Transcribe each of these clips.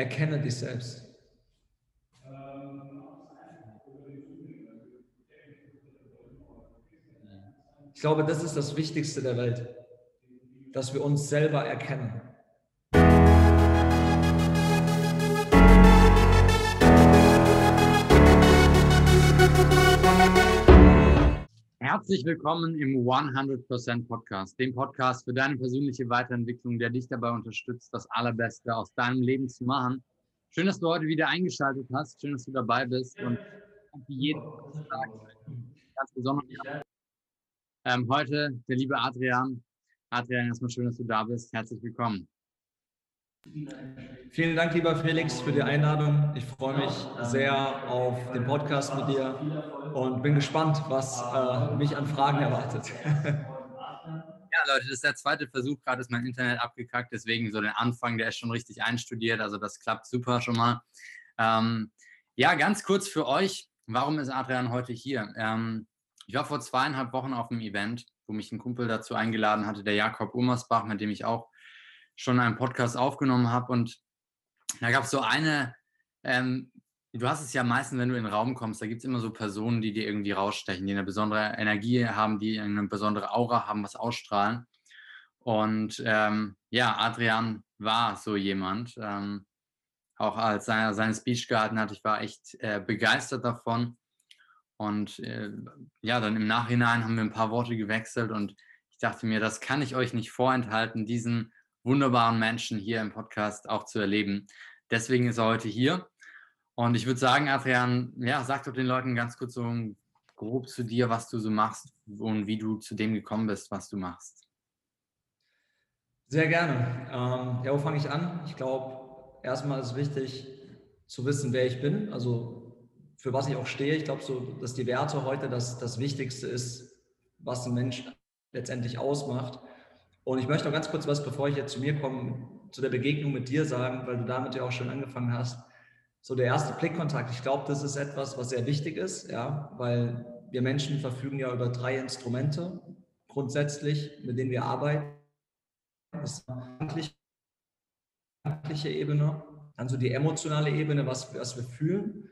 erkenne dich selbst. Ich glaube, das ist das Wichtigste der Welt, dass wir uns selber erkennen. Herzlich willkommen im 100% Podcast, dem Podcast für deine persönliche Weiterentwicklung, der dich dabei unterstützt, das Allerbeste aus deinem Leben zu machen. Schön, dass du heute wieder eingeschaltet hast. Schön, dass du dabei bist und wie jeden Tag ganz besonders ähm, heute der liebe Adrian. Adrian, erstmal schön, dass du da bist. Herzlich willkommen. Vielen Dank, lieber Felix, für die Einladung. Ich freue mich sehr auf den Podcast mit dir und bin gespannt, was äh, mich an Fragen erwartet. Ja, Leute, das ist der zweite Versuch. Gerade ist mein Internet abgekackt, deswegen so den Anfang, der ist schon richtig einstudiert. Also das klappt super schon mal. Ähm, ja, ganz kurz für euch. Warum ist Adrian heute hier? Ähm, ich war vor zweieinhalb Wochen auf einem Event, wo mich ein Kumpel dazu eingeladen hatte, der Jakob Umersbach, mit dem ich auch schon einen Podcast aufgenommen habe. Und da gab es so eine, ähm, du hast es ja meistens, wenn du in den Raum kommst, da gibt es immer so Personen, die dir irgendwie rausstechen, die eine besondere Energie haben, die eine besondere Aura haben, was ausstrahlen. Und ähm, ja, Adrian war so jemand. Ähm, auch als er seine Speech gehalten hat, ich war echt äh, begeistert davon. Und äh, ja, dann im Nachhinein haben wir ein paar Worte gewechselt und ich dachte mir, das kann ich euch nicht vorenthalten, diesen wunderbaren Menschen hier im Podcast auch zu erleben. Deswegen ist er heute hier. Und ich würde sagen, Adrian, ja, sag doch den Leuten ganz kurz so grob zu dir, was du so machst und wie du zu dem gekommen bist, was du machst. Sehr gerne. Ähm, ja, wo fange ich an? Ich glaube, erstmal ist wichtig zu wissen, wer ich bin, also für was ich auch stehe. Ich glaube, so, dass die Werte heute das, das Wichtigste ist, was ein Mensch letztendlich ausmacht. Und ich möchte noch ganz kurz was, bevor ich jetzt zu mir komme, zu der Begegnung mit dir sagen, weil du damit ja auch schon angefangen hast. So der erste Blickkontakt, ich glaube, das ist etwas, was sehr wichtig ist, ja, weil wir Menschen verfügen ja über drei Instrumente grundsätzlich, mit denen wir arbeiten. Das ist die gedankliche Ebene, dann so die emotionale Ebene, was, was wir fühlen,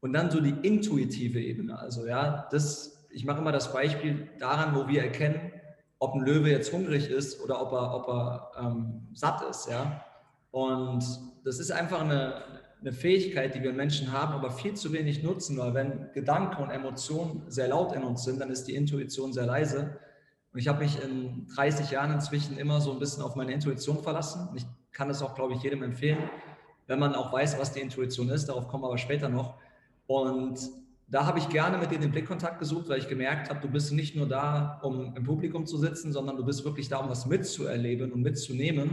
und dann so die intuitive Ebene. Also ja, das, ich mache immer das Beispiel daran, wo wir erkennen, ob ein Löwe jetzt hungrig ist oder ob er, ob er ähm, satt ist. Ja? Und das ist einfach eine, eine Fähigkeit, die wir Menschen haben, aber viel zu wenig nutzen, weil wenn Gedanken und Emotionen sehr laut in uns sind, dann ist die Intuition sehr leise. Und ich habe mich in 30 Jahren inzwischen immer so ein bisschen auf meine Intuition verlassen. Ich kann es auch, glaube ich, jedem empfehlen, wenn man auch weiß, was die Intuition ist. Darauf kommen wir aber später noch. Und da habe ich gerne mit dir den Blickkontakt gesucht, weil ich gemerkt habe, du bist nicht nur da, um im Publikum zu sitzen, sondern du bist wirklich da, um was mitzuerleben und mitzunehmen.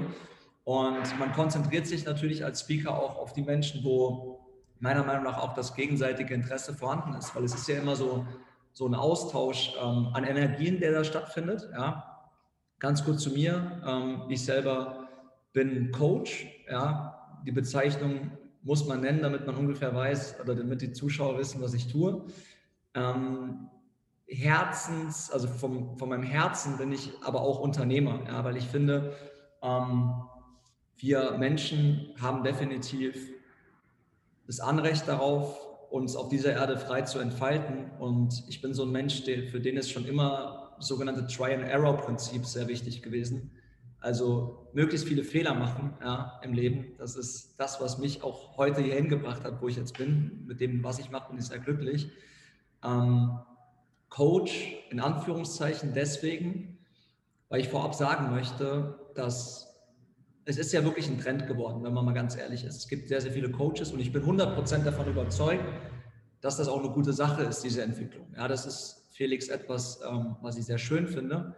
Und man konzentriert sich natürlich als Speaker auch auf die Menschen, wo meiner Meinung nach auch das gegenseitige Interesse vorhanden ist, weil es ist ja immer so, so ein Austausch ähm, an Energien, der da stattfindet. Ja. Ganz kurz zu mir. Ähm, ich selber bin Coach. Ja. Die Bezeichnung muss man nennen, damit man ungefähr weiß oder damit die Zuschauer wissen, was ich tue. Ähm, Herzens, also vom, von meinem Herzen bin ich aber auch Unternehmer, ja, weil ich finde, ähm, wir Menschen haben definitiv das Anrecht darauf, uns auf dieser Erde frei zu entfalten. Und ich bin so ein Mensch, der, für den ist schon immer sogenannte Try-and-Error-Prinzip sehr wichtig gewesen. Also möglichst viele Fehler machen ja, im Leben. Das ist das, was mich auch heute hier hingebracht hat, wo ich jetzt bin. Mit dem, was ich mache, bin ich sehr glücklich. Ähm, Coach in Anführungszeichen deswegen, weil ich vorab sagen möchte, dass es ist ja wirklich ein Trend geworden, wenn man mal ganz ehrlich ist. Es gibt sehr, sehr viele Coaches und ich bin 100% davon überzeugt, dass das auch eine gute Sache ist, diese Entwicklung. Ja, das ist Felix etwas, ähm, was ich sehr schön finde.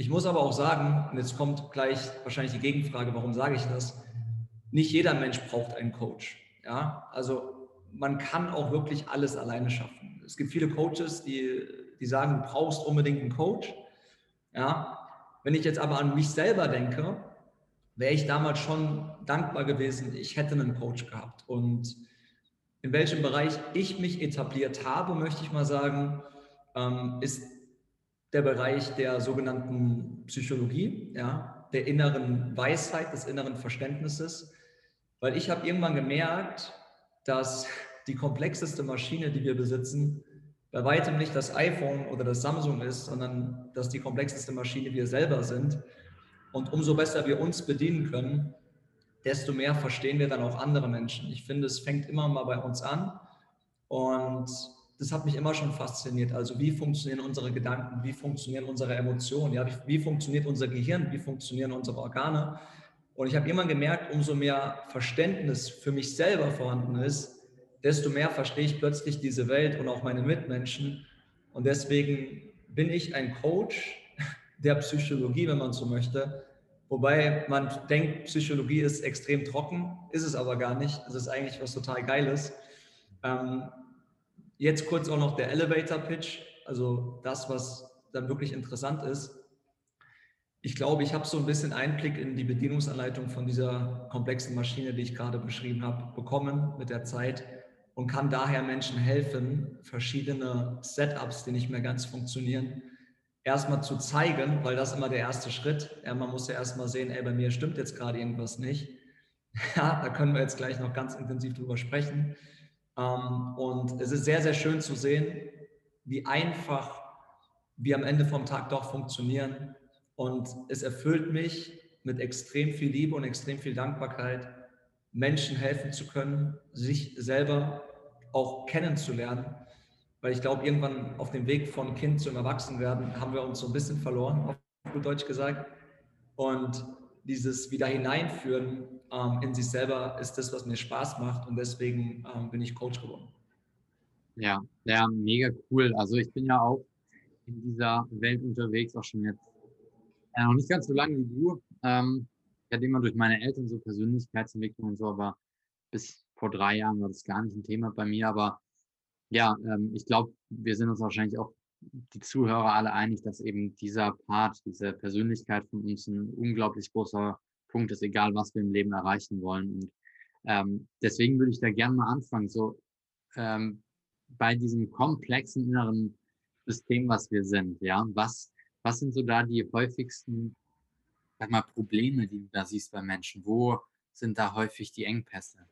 Ich muss aber auch sagen, und jetzt kommt gleich wahrscheinlich die Gegenfrage, warum sage ich das? Nicht jeder Mensch braucht einen Coach. Ja, also man kann auch wirklich alles alleine schaffen. Es gibt viele Coaches, die, die sagen, du brauchst unbedingt einen Coach. Ja, wenn ich jetzt aber an mich selber denke, wäre ich damals schon dankbar gewesen, ich hätte einen Coach gehabt. Und in welchem Bereich ich mich etabliert habe, möchte ich mal sagen, ähm, ist der Bereich der sogenannten Psychologie, ja, der inneren Weisheit, des inneren Verständnisses. Weil ich habe irgendwann gemerkt, dass die komplexeste Maschine, die wir besitzen, bei weitem nicht das iPhone oder das Samsung ist, sondern dass die komplexeste Maschine wir selber sind. Und umso besser wir uns bedienen können, desto mehr verstehen wir dann auch andere Menschen. Ich finde, es fängt immer mal bei uns an. Und das hat mich immer schon fasziniert. Also wie funktionieren unsere Gedanken, wie funktionieren unsere Emotionen, ja, wie, wie funktioniert unser Gehirn, wie funktionieren unsere Organe. Und ich habe immer gemerkt, umso mehr Verständnis für mich selber vorhanden ist, desto mehr verstehe ich plötzlich diese Welt und auch meine Mitmenschen. Und deswegen bin ich ein Coach der Psychologie, wenn man so möchte. Wobei man denkt, Psychologie ist extrem trocken, ist es aber gar nicht. Es ist eigentlich was total Geiles. Jetzt kurz auch noch der Elevator Pitch, also das, was dann wirklich interessant ist. Ich glaube, ich habe so ein bisschen Einblick in die Bedienungsanleitung von dieser komplexen Maschine, die ich gerade beschrieben habe, bekommen mit der Zeit und kann daher Menschen helfen, verschiedene Setups, die nicht mehr ganz funktionieren, erstmal zu zeigen, weil das immer der erste Schritt. Ja, man muss ja erstmal sehen, ey, bei mir stimmt jetzt gerade irgendwas nicht. Ja, da können wir jetzt gleich noch ganz intensiv drüber sprechen. Ähm, und es ist sehr, sehr schön zu sehen, wie einfach wir am Ende vom Tag doch funktionieren. Und es erfüllt mich mit extrem viel Liebe und extrem viel Dankbarkeit, Menschen helfen zu können, sich selber auch kennenzulernen. Weil ich glaube, irgendwann auf dem Weg von Kind zum Erwachsenwerden haben wir uns so ein bisschen verloren, auf gut Deutsch gesagt. Und dieses wieder hineinführen ähm, in sich selber ist das, was mir Spaß macht. Und deswegen ähm, bin ich Coach geworden. Ja, ja, mega cool. Also ich bin ja auch in dieser Welt unterwegs, auch schon jetzt äh, noch nicht ganz so lange wie du. Ähm, ich hatte immer durch meine Eltern so Persönlichkeitsentwicklung und so, aber bis vor drei Jahren war das gar nicht ein Thema bei mir, aber ja, ähm, ich glaube, wir sind uns wahrscheinlich auch die Zuhörer alle einig, dass eben dieser Part, diese Persönlichkeit von uns ein unglaublich großer Punkt ist, egal was wir im Leben erreichen wollen. Und ähm, deswegen würde ich da gerne mal anfangen, so ähm, bei diesem komplexen inneren System, was wir sind, ja, was, was sind so da die häufigsten, sag mal, Probleme, die du da siehst bei Menschen? Wo sind da häufig die Engpässe?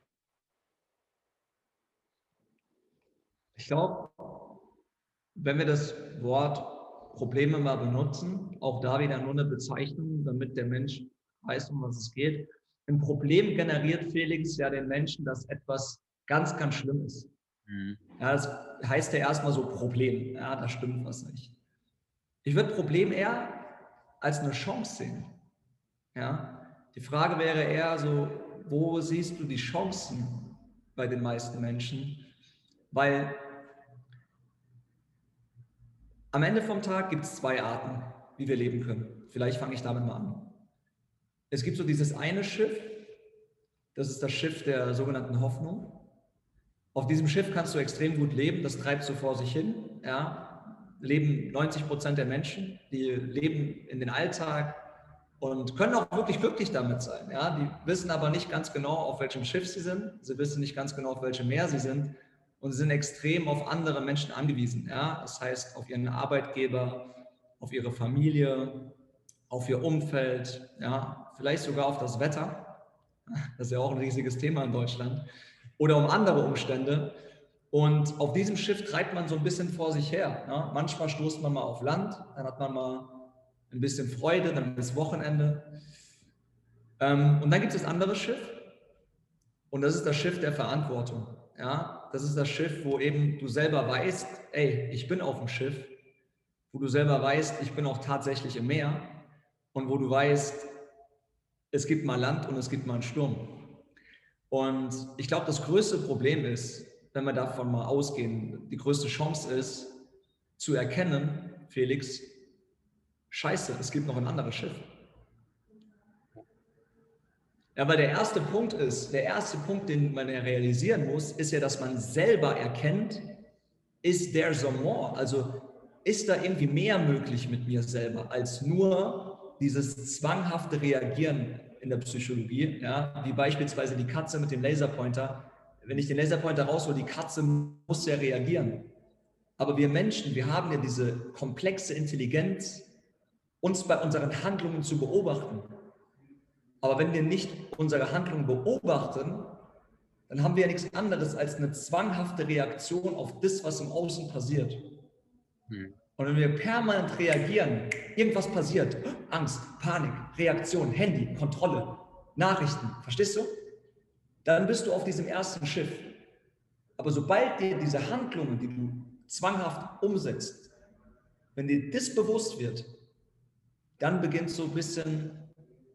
Ich glaube, wenn wir das Wort Probleme mal benutzen, auch da wieder nur eine Bezeichnung, damit der Mensch weiß, um was es geht. Ein Problem generiert Felix ja den Menschen, dass etwas ganz, ganz schlimm ist. Mhm. Ja, das heißt ja erstmal so Problem. Ja, da stimmt was nicht. Ich würde Problem eher als eine Chance sehen. Ja, die Frage wäre eher so, wo siehst du die Chancen bei den meisten Menschen? Weil am Ende vom Tag gibt es zwei Arten, wie wir leben können. Vielleicht fange ich damit mal an. Es gibt so dieses eine Schiff, das ist das Schiff der sogenannten Hoffnung. Auf diesem Schiff kannst du extrem gut leben, das treibt so vor sich hin. Ja. Leben 90 Prozent der Menschen, die leben in den Alltag und können auch wirklich glücklich damit sein. Ja. Die wissen aber nicht ganz genau, auf welchem Schiff sie sind. Sie wissen nicht ganz genau, auf welchem Meer sie sind und sind extrem auf andere Menschen angewiesen. Ja? Das heißt, auf ihren Arbeitgeber, auf ihre Familie, auf ihr Umfeld, ja? vielleicht sogar auf das Wetter. Das ist ja auch ein riesiges Thema in Deutschland. Oder um andere Umstände. Und auf diesem Schiff treibt man so ein bisschen vor sich her. Ja? Manchmal stoßt man mal auf Land, dann hat man mal ein bisschen Freude, dann ist Wochenende. Ähm, und dann gibt es das andere Schiff. Und das ist das Schiff der Verantwortung. Ja, das ist das Schiff, wo eben du selber weißt, ey, ich bin auf dem Schiff, wo du selber weißt, ich bin auch tatsächlich im Meer und wo du weißt, es gibt mal Land und es gibt mal einen Sturm. Und ich glaube, das größte Problem ist, wenn wir davon mal ausgehen, die größte Chance ist, zu erkennen, Felix, scheiße, es gibt noch ein anderes Schiff. Ja, weil der erste Punkt ist, der erste Punkt, den man ja realisieren muss, ist ja, dass man selber erkennt, ist there some more? Also ist da irgendwie mehr möglich mit mir selber als nur dieses zwanghafte Reagieren in der Psychologie, ja, wie beispielsweise die Katze mit dem Laserpointer. Wenn ich den Laserpointer raushole, die Katze muss ja reagieren. Aber wir Menschen, wir haben ja diese komplexe Intelligenz, uns bei unseren Handlungen zu beobachten Aber wenn wir nicht unsere Handlung beobachten, dann haben wir ja nichts anderes als eine zwanghafte Reaktion auf das, was im Außen passiert. Hm. Und wenn wir permanent reagieren, irgendwas passiert, Angst, Panik, Reaktion, Handy, Kontrolle, Nachrichten, verstehst du? Dann bist du auf diesem ersten Schiff. Aber sobald dir diese Handlungen, die du zwanghaft umsetzt, wenn dir das bewusst wird, dann beginnt so ein bisschen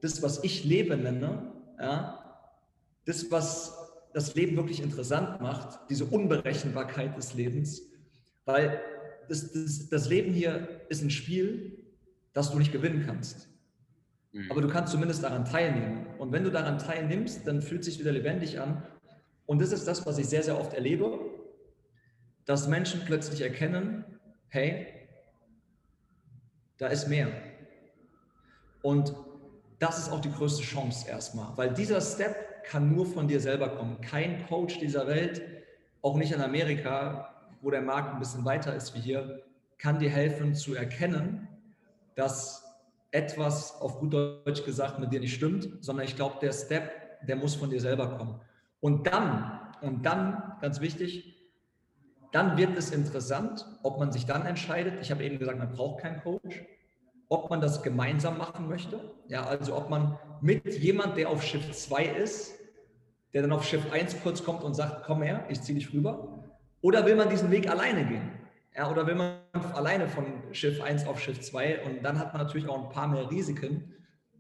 das, was ich Leben nenne, ja, das, was das Leben wirklich interessant macht, diese Unberechenbarkeit des Lebens, weil das, das, das Leben hier ist ein Spiel, das du nicht gewinnen kannst. Mhm. Aber du kannst zumindest daran teilnehmen. Und wenn du daran teilnimmst, dann fühlt es sich wieder lebendig an. Und das ist das, was ich sehr, sehr oft erlebe, dass Menschen plötzlich erkennen, hey, da ist mehr. Und das ist auch die größte Chance erstmal, weil dieser Step kann nur von dir selber kommen. Kein Coach dieser Welt, auch nicht in Amerika, wo der Markt ein bisschen weiter ist wie hier, kann dir helfen zu erkennen, dass etwas auf gut Deutsch gesagt mit dir nicht stimmt, sondern ich glaube, der Step, der muss von dir selber kommen. Und dann, und dann, ganz wichtig, dann wird es interessant, ob man sich dann entscheidet, ich habe eben gesagt, man braucht keinen Coach, ob man das gemeinsam machen möchte. Ja, also ob man mit jemand, der auf Schiff 2 ist, der dann auf Schiff 1 kurz kommt und sagt, komm her, ich ziehe dich rüber. Oder will man diesen Weg alleine gehen? Ja, oder will man alleine von Schiff 1 auf Schiff 2 und dann hat man natürlich auch ein paar mehr Risiken.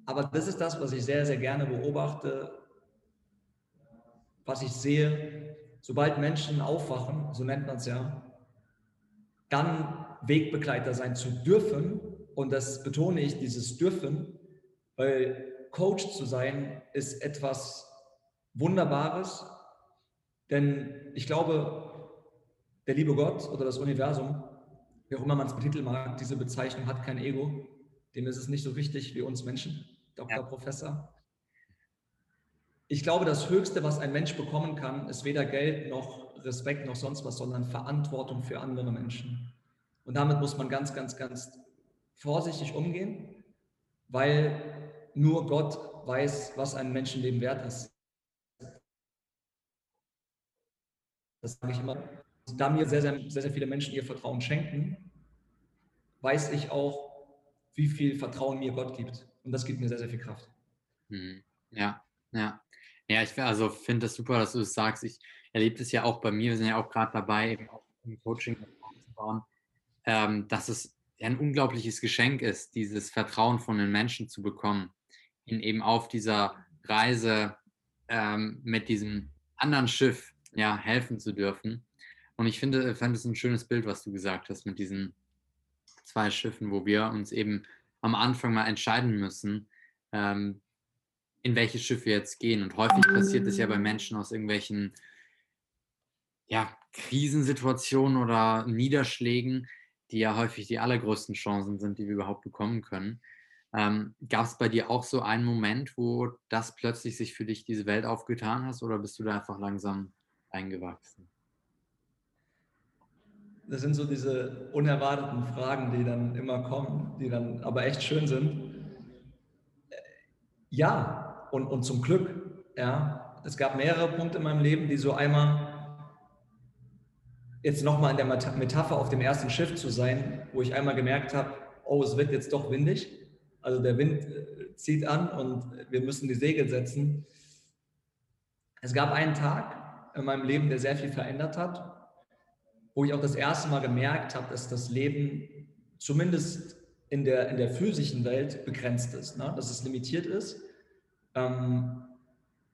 Aber das ist das, was ich sehr, sehr gerne beobachte, was ich sehe, sobald Menschen aufwachen, so nennt man es ja, dann Wegbegleiter sein zu dürfen. Und das betone ich, dieses dürfen, weil Coach zu sein ist etwas Wunderbares. Denn ich glaube, der liebe Gott oder das Universum, wie auch immer man es betiteln mag, diese Bezeichnung hat kein Ego. Dem ist es nicht so wichtig wie uns Menschen, Doktor, ja. Professor. Ich glaube, das Höchste, was ein Mensch bekommen kann, ist weder Geld noch Respekt noch sonst was, sondern Verantwortung für andere Menschen. Und damit muss man ganz, ganz, ganz vorsichtig umgehen, weil nur Gott weiß, was ein Menschenleben wert ist. Das sage ich immer da mir sehr, sehr, sehr, sehr viele Menschen ihr Vertrauen schenken, weiß ich auch, wie viel Vertrauen mir Gott gibt. Und das gibt mir sehr, sehr viel Kraft. Hm. Ja, ja. Ja, ich also finde das super, dass du das sagst. Ich erlebe das ja auch bei mir. Wir sind ja auch gerade dabei, eben auch im Coaching aufzubauen, ähm, dass es ein unglaubliches Geschenk ist, dieses Vertrauen von den Menschen zu bekommen, ihnen eben auf dieser Reise ähm, mit diesem anderen Schiff ja, helfen zu dürfen. Und ich finde, fand es ein schönes Bild, was du gesagt hast mit diesen zwei Schiffen, wo wir uns eben am Anfang mal entscheiden müssen, ähm, in welches Schiff wir jetzt gehen. Und häufig passiert es ja bei Menschen aus irgendwelchen ja, Krisensituationen oder Niederschlägen, die ja häufig die allergrößten Chancen sind, die wir überhaupt bekommen können. Ähm, Gab es bei dir auch so einen Moment, wo das plötzlich sich für dich diese Welt aufgetan hast oder bist du da einfach langsam eingewachsen? das sind so diese unerwarteten Fragen, die dann immer kommen, die dann aber echt schön sind. Ja, und, und zum Glück, ja, es gab mehrere Punkte in meinem Leben, die so einmal jetzt nochmal in der Metapher auf dem ersten Schiff zu sein, wo ich einmal gemerkt habe, oh, es wird jetzt doch windig. Also der Wind äh, zieht an und wir müssen die Segel setzen. Es gab einen Tag in meinem Leben, der sehr viel verändert hat wo ich auch das erste Mal gemerkt habe, dass das Leben zumindest in der, in der physischen Welt begrenzt ist, ne? dass es limitiert ist. Ähm,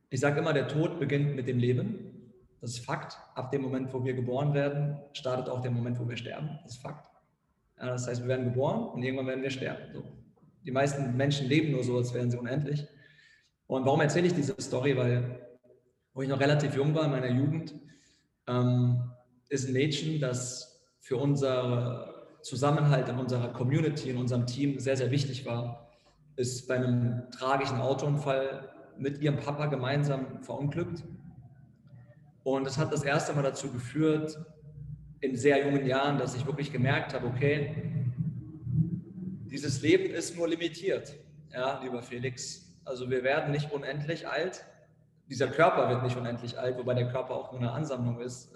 ich sage immer, der Tod beginnt mit dem Leben. Das ist Fakt. Ab dem Moment, wo wir geboren werden, startet auch der Moment, wo wir sterben. Das ist Fakt. Das heißt, wir werden geboren und irgendwann werden wir sterben. So. Die meisten Menschen leben nur so, als wären sie unendlich. Und warum erzähle ich diese Story? Weil, wo ich noch relativ jung war in meiner Jugend, ähm, ist ein Mädchen, das für unser Zusammenhalt in unserer Community, in unserem Team sehr, sehr wichtig war, ist bei einem tragischen Autounfall mit ihrem Papa gemeinsam verunglückt. Und es hat das erste Mal dazu geführt, in sehr jungen Jahren, dass ich wirklich gemerkt habe, okay, dieses Leben ist nur limitiert, ja, lieber Felix. Also wir werden nicht unendlich alt. Dieser Körper wird nicht unendlich alt, wobei der Körper auch nur eine Ansammlung ist.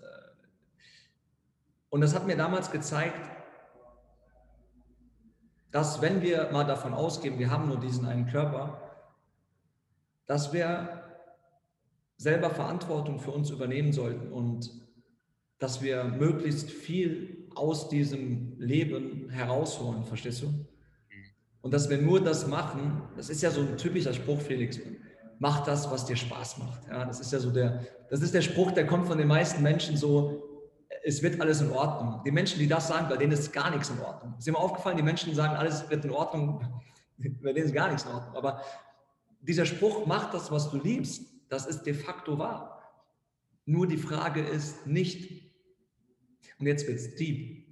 Und das hat mir damals gezeigt, dass wenn wir mal davon ausgehen, wir haben nur diesen einen Körper, dass wir selber Verantwortung für uns übernehmen sollten und dass wir möglichst viel aus diesem Leben herausholen, verstehst du? Und dass wir nur das machen, das ist ja so ein typischer Spruch, Felix, mach das, was dir Spaß macht. Ja, das ist ja so der, das ist der Spruch, der kommt von den meisten Menschen so, es wird alles in Ordnung. Die Menschen, die das sagen, bei denen ist gar nichts in Ordnung. Ist mir aufgefallen, die Menschen sagen, alles wird in Ordnung, bei denen ist gar nichts in Ordnung. Aber dieser Spruch, mach das, was du liebst, das ist de facto wahr. Nur die Frage ist nicht, und jetzt wird es deep,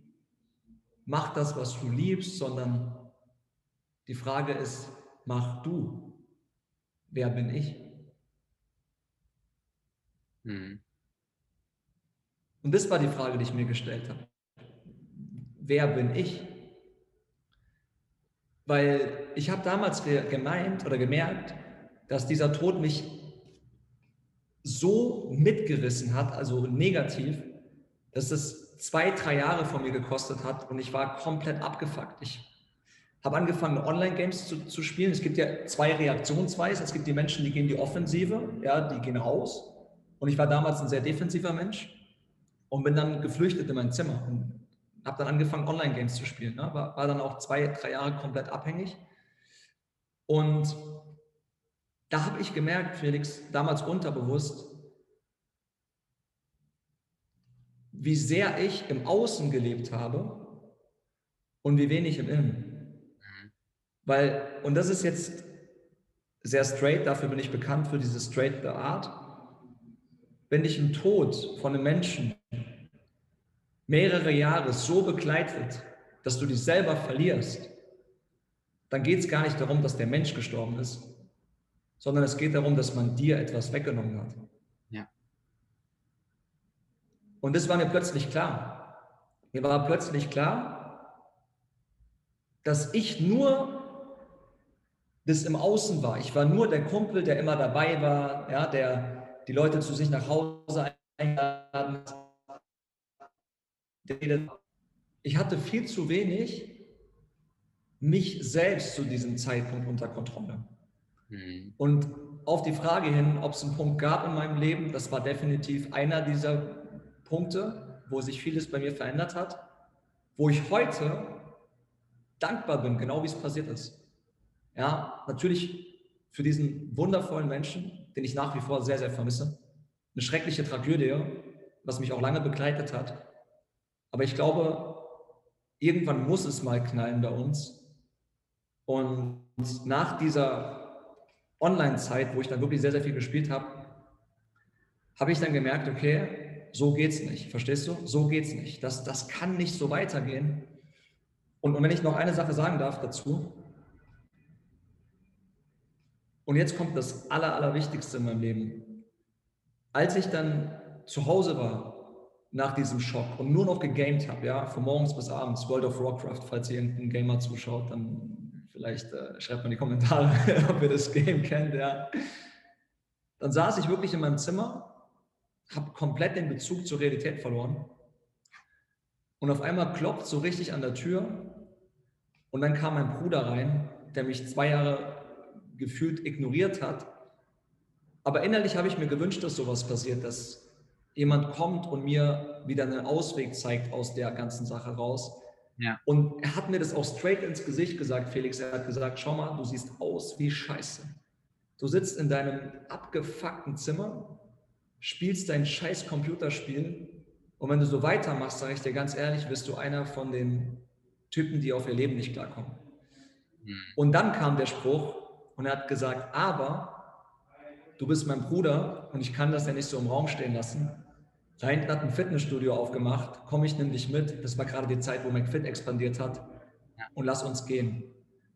mach das, was du liebst, sondern die Frage ist, mach du. Wer bin ich? Hm. Und das war die Frage, die ich mir gestellt habe. Wer bin ich? Weil ich habe damals gemeint oder gemerkt, dass dieser Tod mich so mitgerissen hat, also negativ, dass es zwei, drei Jahre von mir gekostet hat und ich war komplett abgefuckt. Ich habe angefangen, Online-Games zu, zu, spielen. Es gibt ja zwei Reaktionsweisen. Es gibt die Menschen, die gehen die Offensive, ja, die gehen raus. Und ich war damals ein sehr defensiver Mensch und bin dann geflüchtet in mein Zimmer und habe dann angefangen, Online-Games zu spielen. Ne? War, war dann auch zwei, drei Jahre komplett abhängig. Und da habe ich gemerkt, Felix, damals unterbewusst, wie sehr ich im Außen gelebt habe und wie wenig im Innen. Mhm. Weil, und das ist jetzt sehr straight, dafür bin ich bekannt für diese straight Art. Wenn dich ein Tod von einem Menschen mehrere Jahre so begleitet, dass du dich selber verlierst, dann geht es gar nicht darum, dass der Mensch gestorben ist, sondern es geht darum, dass man dir etwas weggenommen hat. Ja. Und das war mir plötzlich klar. Mir war plötzlich klar, dass ich nur das im Außen war. Ich war nur der Kumpel, der immer dabei war, ja, der die Leute zu sich nach Hause eingeladen hat, ich hatte viel zu wenig mich selbst zu diesem Zeitpunkt unter Kontrolle. Mhm. Und auf die Frage hin, ob es einen Punkt gab in meinem Leben, das war definitiv einer dieser Punkte, wo sich vieles bei mir verändert hat, wo ich heute dankbar bin, genau wie es passiert ist. Ja, natürlich für diesen wundervollen Menschen, den ich nach wie vor sehr, sehr vermisse. Eine schreckliche Tragödie, was mich auch lange begleitet hat. Aber ich glaube, irgendwann muss es mal knallen bei uns. Und nach dieser Online-Zeit, wo ich dann wirklich sehr, sehr viel gespielt habe, habe ich dann gemerkt, okay, so geht's nicht. Verstehst du? So geht's nicht. Das, das kann nicht so weitergehen. Und, und wenn ich noch eine Sache sagen darf dazu, und jetzt kommt das Aller, Allerwichtigste in meinem Leben. Als ich dann zu Hause war nach diesem Schock und nur noch gegamed habe, ja, von morgens bis abends, World of Warcraft, falls ihr irgendein Gamer zuschaut, dann vielleicht äh, schreibt mal in die Kommentare, ob ihr das Game kennt, ja. Dann saß ich wirklich in meinem Zimmer, habe komplett den Bezug zur Realität verloren und auf einmal klopft so richtig an der Tür und dann kam mein Bruder rein, der mich zwei Jahre gefühlt ignoriert hat. Aber innerlich habe ich mir gewünscht, dass sowas passiert, dass jemand kommt und mir wieder einen Ausweg zeigt aus der ganzen Sache raus. Ja. Und er hat mir das auch straight ins Gesicht gesagt, Felix. Er hat gesagt, schau mal, du siehst aus wie Scheiße. Du sitzt in deinem abgefuckten Zimmer, spielst dein scheiß Computerspiel und wenn du so weitermachst, sage ich dir ganz ehrlich, wirst du einer von den Typen, die auf ihr Leben nicht klarkommen. Hm. Und dann kam der Spruch und er hat gesagt, aber du bist mein Bruder und ich kann das ja nicht so im Raum stehen lassen. Da hinten hat ein Fitnessstudio aufgemacht, komme ich nämlich mit. Das war gerade die Zeit, wo McFit expandiert hat. Und lass uns gehen.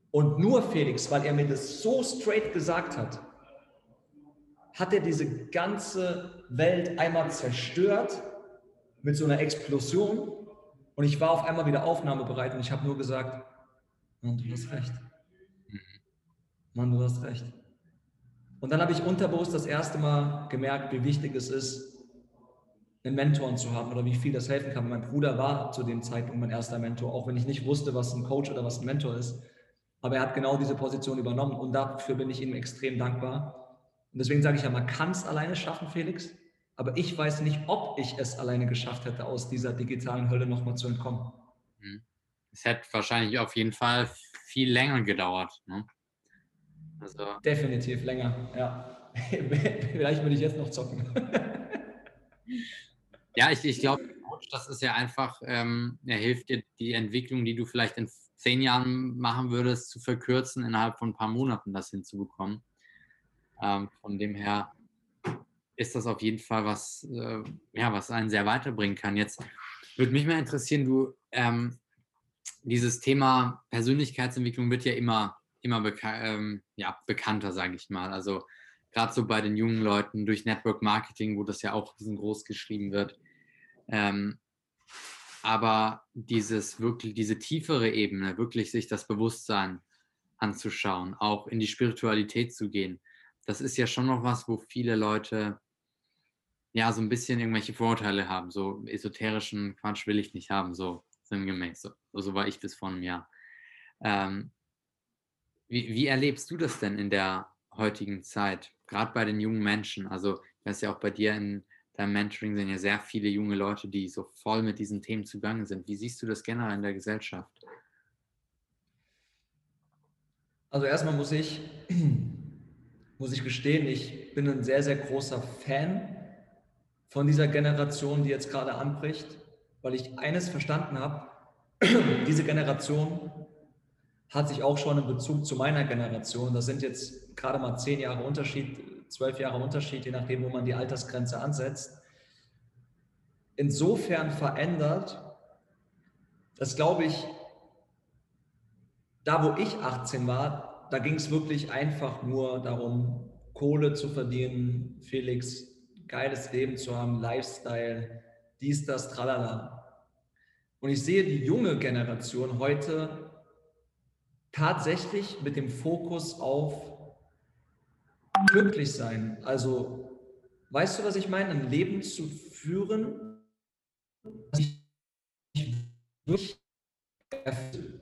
Und nur Felix, weil er mir das so straight gesagt hat, hat er diese ganze Welt einmal zerstört mit so einer Explosion. Und ich war auf einmal wieder aufnahmebereit und ich habe nur gesagt, Mann, du hast recht. Mann, du hast recht. Und dann habe ich unterbewusst das erste Mal gemerkt, wie wichtig es ist, einen Mentor zu haben oder wie viel das helfen kann. Mein Bruder war zu dem Zeitpunkt mein erster Mentor, auch wenn ich nicht wusste, was ein Coach oder was ein Mentor ist. Aber er hat genau diese Position übernommen und dafür bin ich ihm extrem dankbar. Und deswegen sage ich ja, man kann es alleine schaffen, Felix, aber ich weiß nicht, ob ich es alleine geschafft hätte, aus dieser digitalen Hölle nochmal zu entkommen. Mhm. Es hätte wahrscheinlich auf jeden Fall viel länger gedauert. Ne? Also. Definitiv länger, ja. Vielleicht würde ich jetzt noch zocken. ja, ich, ich glaube, das ist ja einfach, ähm, er hilft dir, die Entwicklung, die du vielleicht in zehn Jahren machen würdest, zu verkürzen, innerhalb von ein paar Monaten das hinzubekommen. Ähm, von dem her ist das auf jeden Fall was, äh, ja, was einen sehr weiterbringen kann. Jetzt würde mich mal interessieren, du, ähm, dieses Thema Persönlichkeitsentwicklung wird ja immer, immer beka ähm, ja, bekannter, sage ich mal. Also gerade so bei den jungen Leuten durch Network Marketing, wo das ja auch groß geschrieben wird. Ähm, aber dieses wirklich, diese tiefere Ebene, wirklich sich das Bewusstsein anzuschauen, auch in die Spiritualität zu gehen, das ist ja schon noch was, wo viele Leute ja so ein bisschen irgendwelche Vorurteile haben. So esoterischen Quatsch will ich nicht haben, so sinngemäß. So, so war ich bis vor einem Jahr. Ähm, wie, wie erlebst du das denn in der heutigen Zeit, gerade bei den jungen Menschen? Also, ich weiß ja auch bei dir in deinem Mentoring sind ja sehr viele junge Leute, die so voll mit diesen Themen zugange sind. Wie siehst du das generell in der Gesellschaft? Also erstmal muss ich, muss ich gestehen, ich bin ein sehr, sehr großer Fan von dieser Generation, die jetzt gerade anbricht, weil ich eines verstanden habe, diese Generation hat sich auch schon in Bezug zu meiner Generation, das sind jetzt gerade mal zehn Jahre Unterschied, zwölf Jahre Unterschied, je nachdem, wo man die Altersgrenze ansetzt, insofern verändert, dass glaube ich, da wo ich 18 war, da ging es wirklich einfach nur darum, Kohle zu verdienen, Felix, geiles Leben zu haben, Lifestyle, dies, das, tralala. Und ich sehe die junge Generation heute tatsächlich mit dem Fokus auf glücklich sein. Also, weißt du, was ich meine? Ein Leben zu führen, das ich wirklich erfüllt.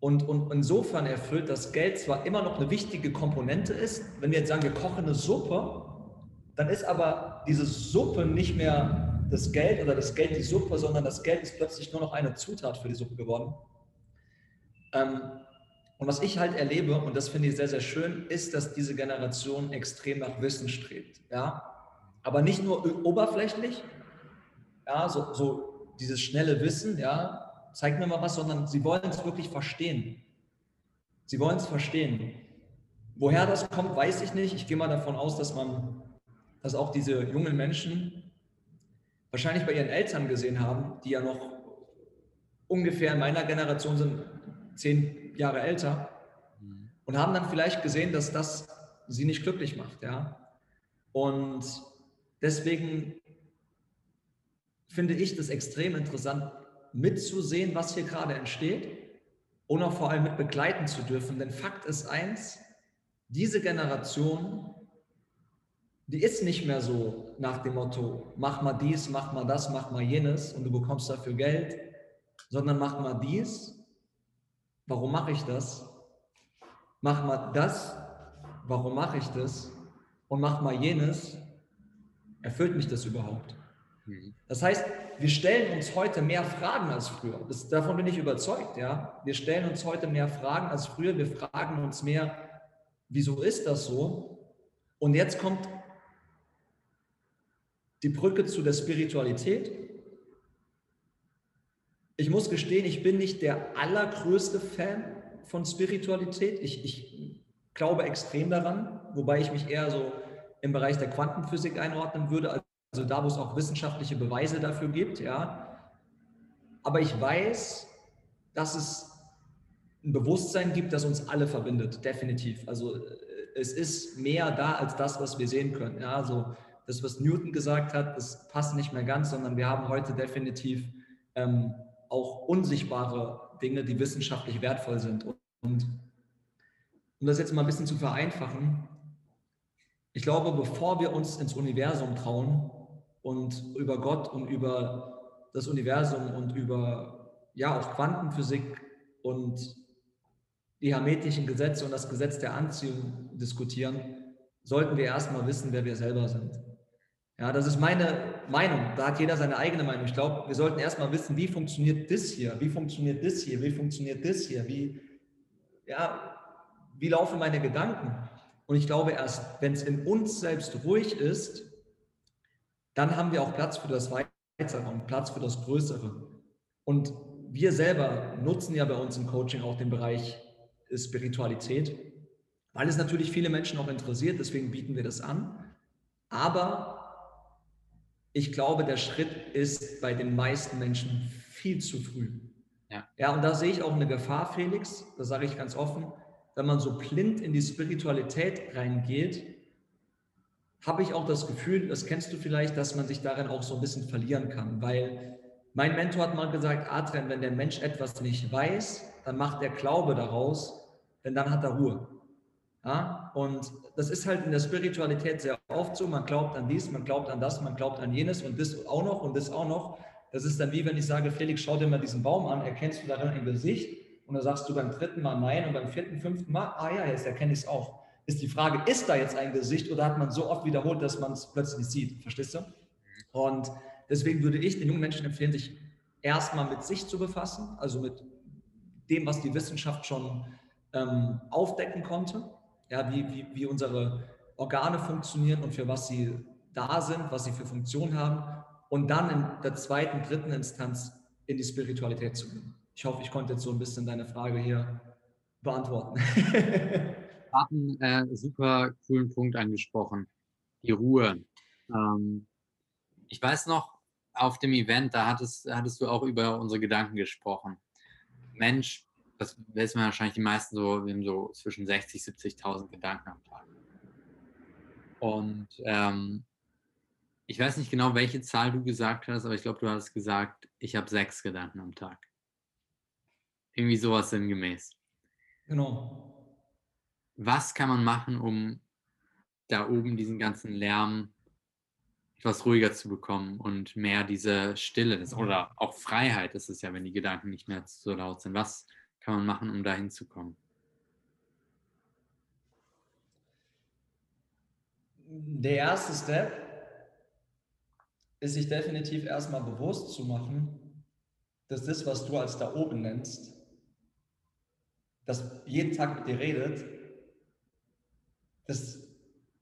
Und, und insofern erfüllt, dass Geld zwar immer noch eine wichtige Komponente ist, wenn wir jetzt sagen, wir kochen eine Suppe, dann ist aber diese Suppe nicht mehr das Geld oder das Geld die Suppe, sondern das Geld ist plötzlich nur noch eine Zutat für die Suppe geworden. Ähm, und was ich halt erlebe, und das finde ich sehr, sehr schön, ist, dass diese Generation extrem nach Wissen strebt. Ja? Aber nicht nur oberflächlich, ja, so, so dieses schnelle Wissen, ja, zeig mir mal was, sondern sie wollen es wirklich verstehen. Sie wollen es verstehen. Woher das kommt, weiß ich nicht. Ich gehe mal davon aus, dass man, dass auch diese jungen Menschen wahrscheinlich bei ihren Eltern gesehen haben, die ja noch ungefähr in meiner Generation sind, zehn Jahre älter mhm. und haben dann vielleicht gesehen, dass das sie nicht glücklich macht, ja. Und deswegen finde ich das extrem interessant, mitzusehen, was hier gerade entsteht und auch vor allem mit begleiten zu dürfen. Denn Fakt ist eins, diese Generation, die ist nicht mehr so nach dem Motto, mach mal dies, mach mal das, mach mal jenes und du bekommst dafür Geld, sondern mach mal dies Warum mache ich das? Mach mal das. Warum mache ich das? Und mach mal jenes. Erfüllt mich das überhaupt? Mhm. Das heißt, wir stellen uns heute mehr Fragen als früher. Das, davon bin ich überzeugt. Ja? Wir stellen uns heute mehr Fragen als früher. Wir fragen uns mehr, wieso ist das so? Und jetzt kommt die Brücke zu der Spiritualität. Ich muss gestehen, ich bin nicht der allergrößte Fan von Spiritualität. Ich, ich glaube extrem daran, wobei ich mich eher so im Bereich der Quantenphysik einordnen würde, also da, wo es auch wissenschaftliche Beweise dafür gibt, ja. Aber ich weiß, dass es ein Bewusstsein gibt, das uns alle verbindet, definitiv. Also äh, es ist mehr da als das, was wir sehen können. Ja, also das, was Newton gesagt hat, das passt nicht mehr ganz, sondern wir haben heute definitiv ähm, auch unsichtbare Dinge, die wissenschaftlich wertvoll sind. Und um das jetzt mal ein bisschen zu vereinfachen, ich glaube, bevor wir uns ins Universum trauen und über Gott und über das Universum und über ja auch Quantenphysik und die hermetischen Gesetze und das Gesetz der Anziehung diskutieren, sollten wir erstmal wissen, wer wir selber sind. Ja, das ist meine Meinung. Da hat jeder seine eigene Meinung. Ich glaube, wir sollten erstmal wissen, wie funktioniert das hier, wie funktioniert das hier, wie funktioniert das hier, wie, ja, wie laufen meine Gedanken. Und ich glaube, erst wenn es in uns selbst ruhig ist, dann haben wir auch Platz für das Weitere und Platz für das Größere. Und wir selber nutzen ja bei uns im Coaching auch den Bereich Spiritualität, weil es natürlich viele Menschen auch interessiert, deswegen bieten wir das an. Aber ich glaube, der Schritt ist bei den meisten Menschen viel zu früh. Ja, ja und da sehe ich auch eine Gefahr, Felix, das sage ich ganz offen, wenn man so blind in die Spiritualität reingeht, habe ich auch das Gefühl, das kennst du vielleicht, dass man sich darin auch so ein bisschen verlieren kann, weil mein Mentor hat mal gesagt, Adrian, wenn der Mensch etwas nicht weiß, dann macht er Glaube daraus, denn dann hat er Ruhe. Ja? Und das ist halt in der Spiritualität sehr oft so, man glaubt an dies, man glaubt an das, man glaubt an jenes und das auch noch und das auch noch. Das ist dann wie wenn ich sage, Felix, schau dir mal diesen Baum an, erkennst du darin ein Gesicht? Und dann sagst du beim dritten Mal nein und beim vierten, fünften Mal, ah ja, jetzt erkenne ich es auch. Ist die Frage, ist da jetzt ein Gesicht oder hat man so oft wiederholt, dass man es plötzlich sieht? Verstehst du? Und deswegen würde ich den jungen Menschen empfehlen, sich erstmal mit sich zu befassen, also mit dem, was die Wissenschaft schon ähm, aufdecken konnte, ja, wie, wie, wie unsere Organe funktionieren und für was sie da sind, was sie für Funktionen haben und dann in der zweiten, dritten Instanz in die Spiritualität zu gehen. Ich hoffe, ich konnte jetzt so ein bisschen deine Frage hier beantworten. hat einen äh, super coolen Punkt angesprochen, die Ruhe. Ähm, ich weiß noch, auf dem Event, da hattest, hattest du auch über unsere Gedanken gesprochen. Mensch, das wissen wir wahrscheinlich die meisten so, wir haben so zwischen 60, 70.000 Gedanken am Tag. Und ähm, ich weiß nicht genau, welche Zahl du gesagt hast, aber ich glaube, du hast gesagt, ich habe sechs Gedanken am Tag. Irgendwie sowas sinngemäß. Genau. Was kann man machen, um da oben diesen ganzen Lärm etwas ruhiger zu bekommen und mehr diese Stille ist, oder auch Freiheit ist es ja, wenn die Gedanken nicht mehr so laut sind. Was kann man machen, um dahin zu kommen? Der erste Step ist sich definitiv erstmal bewusst zu machen, dass das, was du als da oben nennst, das jeden Tag mit dir redet, dass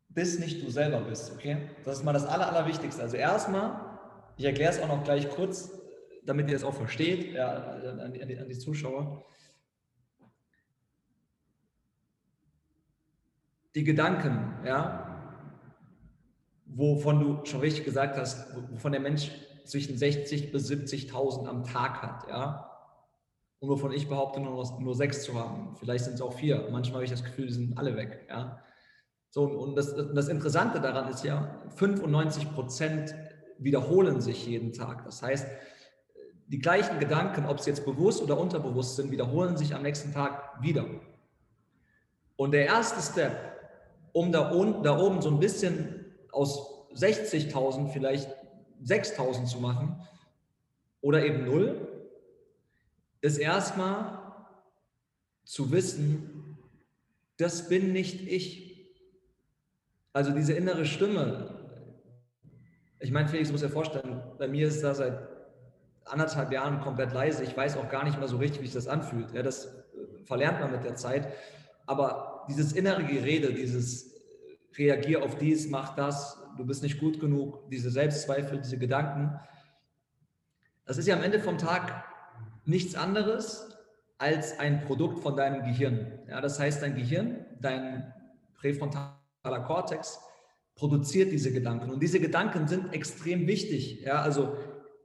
das nicht du selber bist, okay? Das ist mal das Aller, Allerwichtigste. Also erstmal, ich erkläre es auch noch gleich kurz, damit ihr es auch versteht, ja, an, die, an die Zuschauer. Die Gedanken, ja, wovon du schon richtig gesagt hast, wovon der Mensch zwischen 60 bis 70.000 am Tag hat, ja, und wovon ich behaupte, nur, nur sechs zu haben. Vielleicht sind es auch vier. Manchmal habe ich das Gefühl, die sind alle weg, ja. So, und das, das Interessante daran ist ja, 95 Prozent wiederholen sich jeden Tag. Das heißt, die gleichen Gedanken, ob sie jetzt bewusst oder unterbewusst sind, wiederholen sich am nächsten Tag wieder. Und der erste Step, um da, da oben so ein bisschen aus 60.000 vielleicht 6.000 zu machen oder eben null, ist erstmal zu wissen, das bin nicht ich. Also diese innere Stimme. Ich meine, Felix muss ja vorstellen, bei mir ist da seit anderthalb Jahren komplett leise. Ich weiß auch gar nicht mehr so richtig, wie sich das anfühlt. Ja, das äh, verlernt man mit der Zeit. Aber dieses innere Gerede, dieses Reagier auf dies, mach das, du bist nicht gut genug, diese Selbstzweifel, diese Gedanken, das ist ja am Ende vom Tag nichts anderes als ein Produkt von deinem Gehirn. Ja, das heißt, dein Gehirn, dein Präfrontal Cortex produziert diese Gedanken. Und diese Gedanken sind extrem wichtig. Ja, also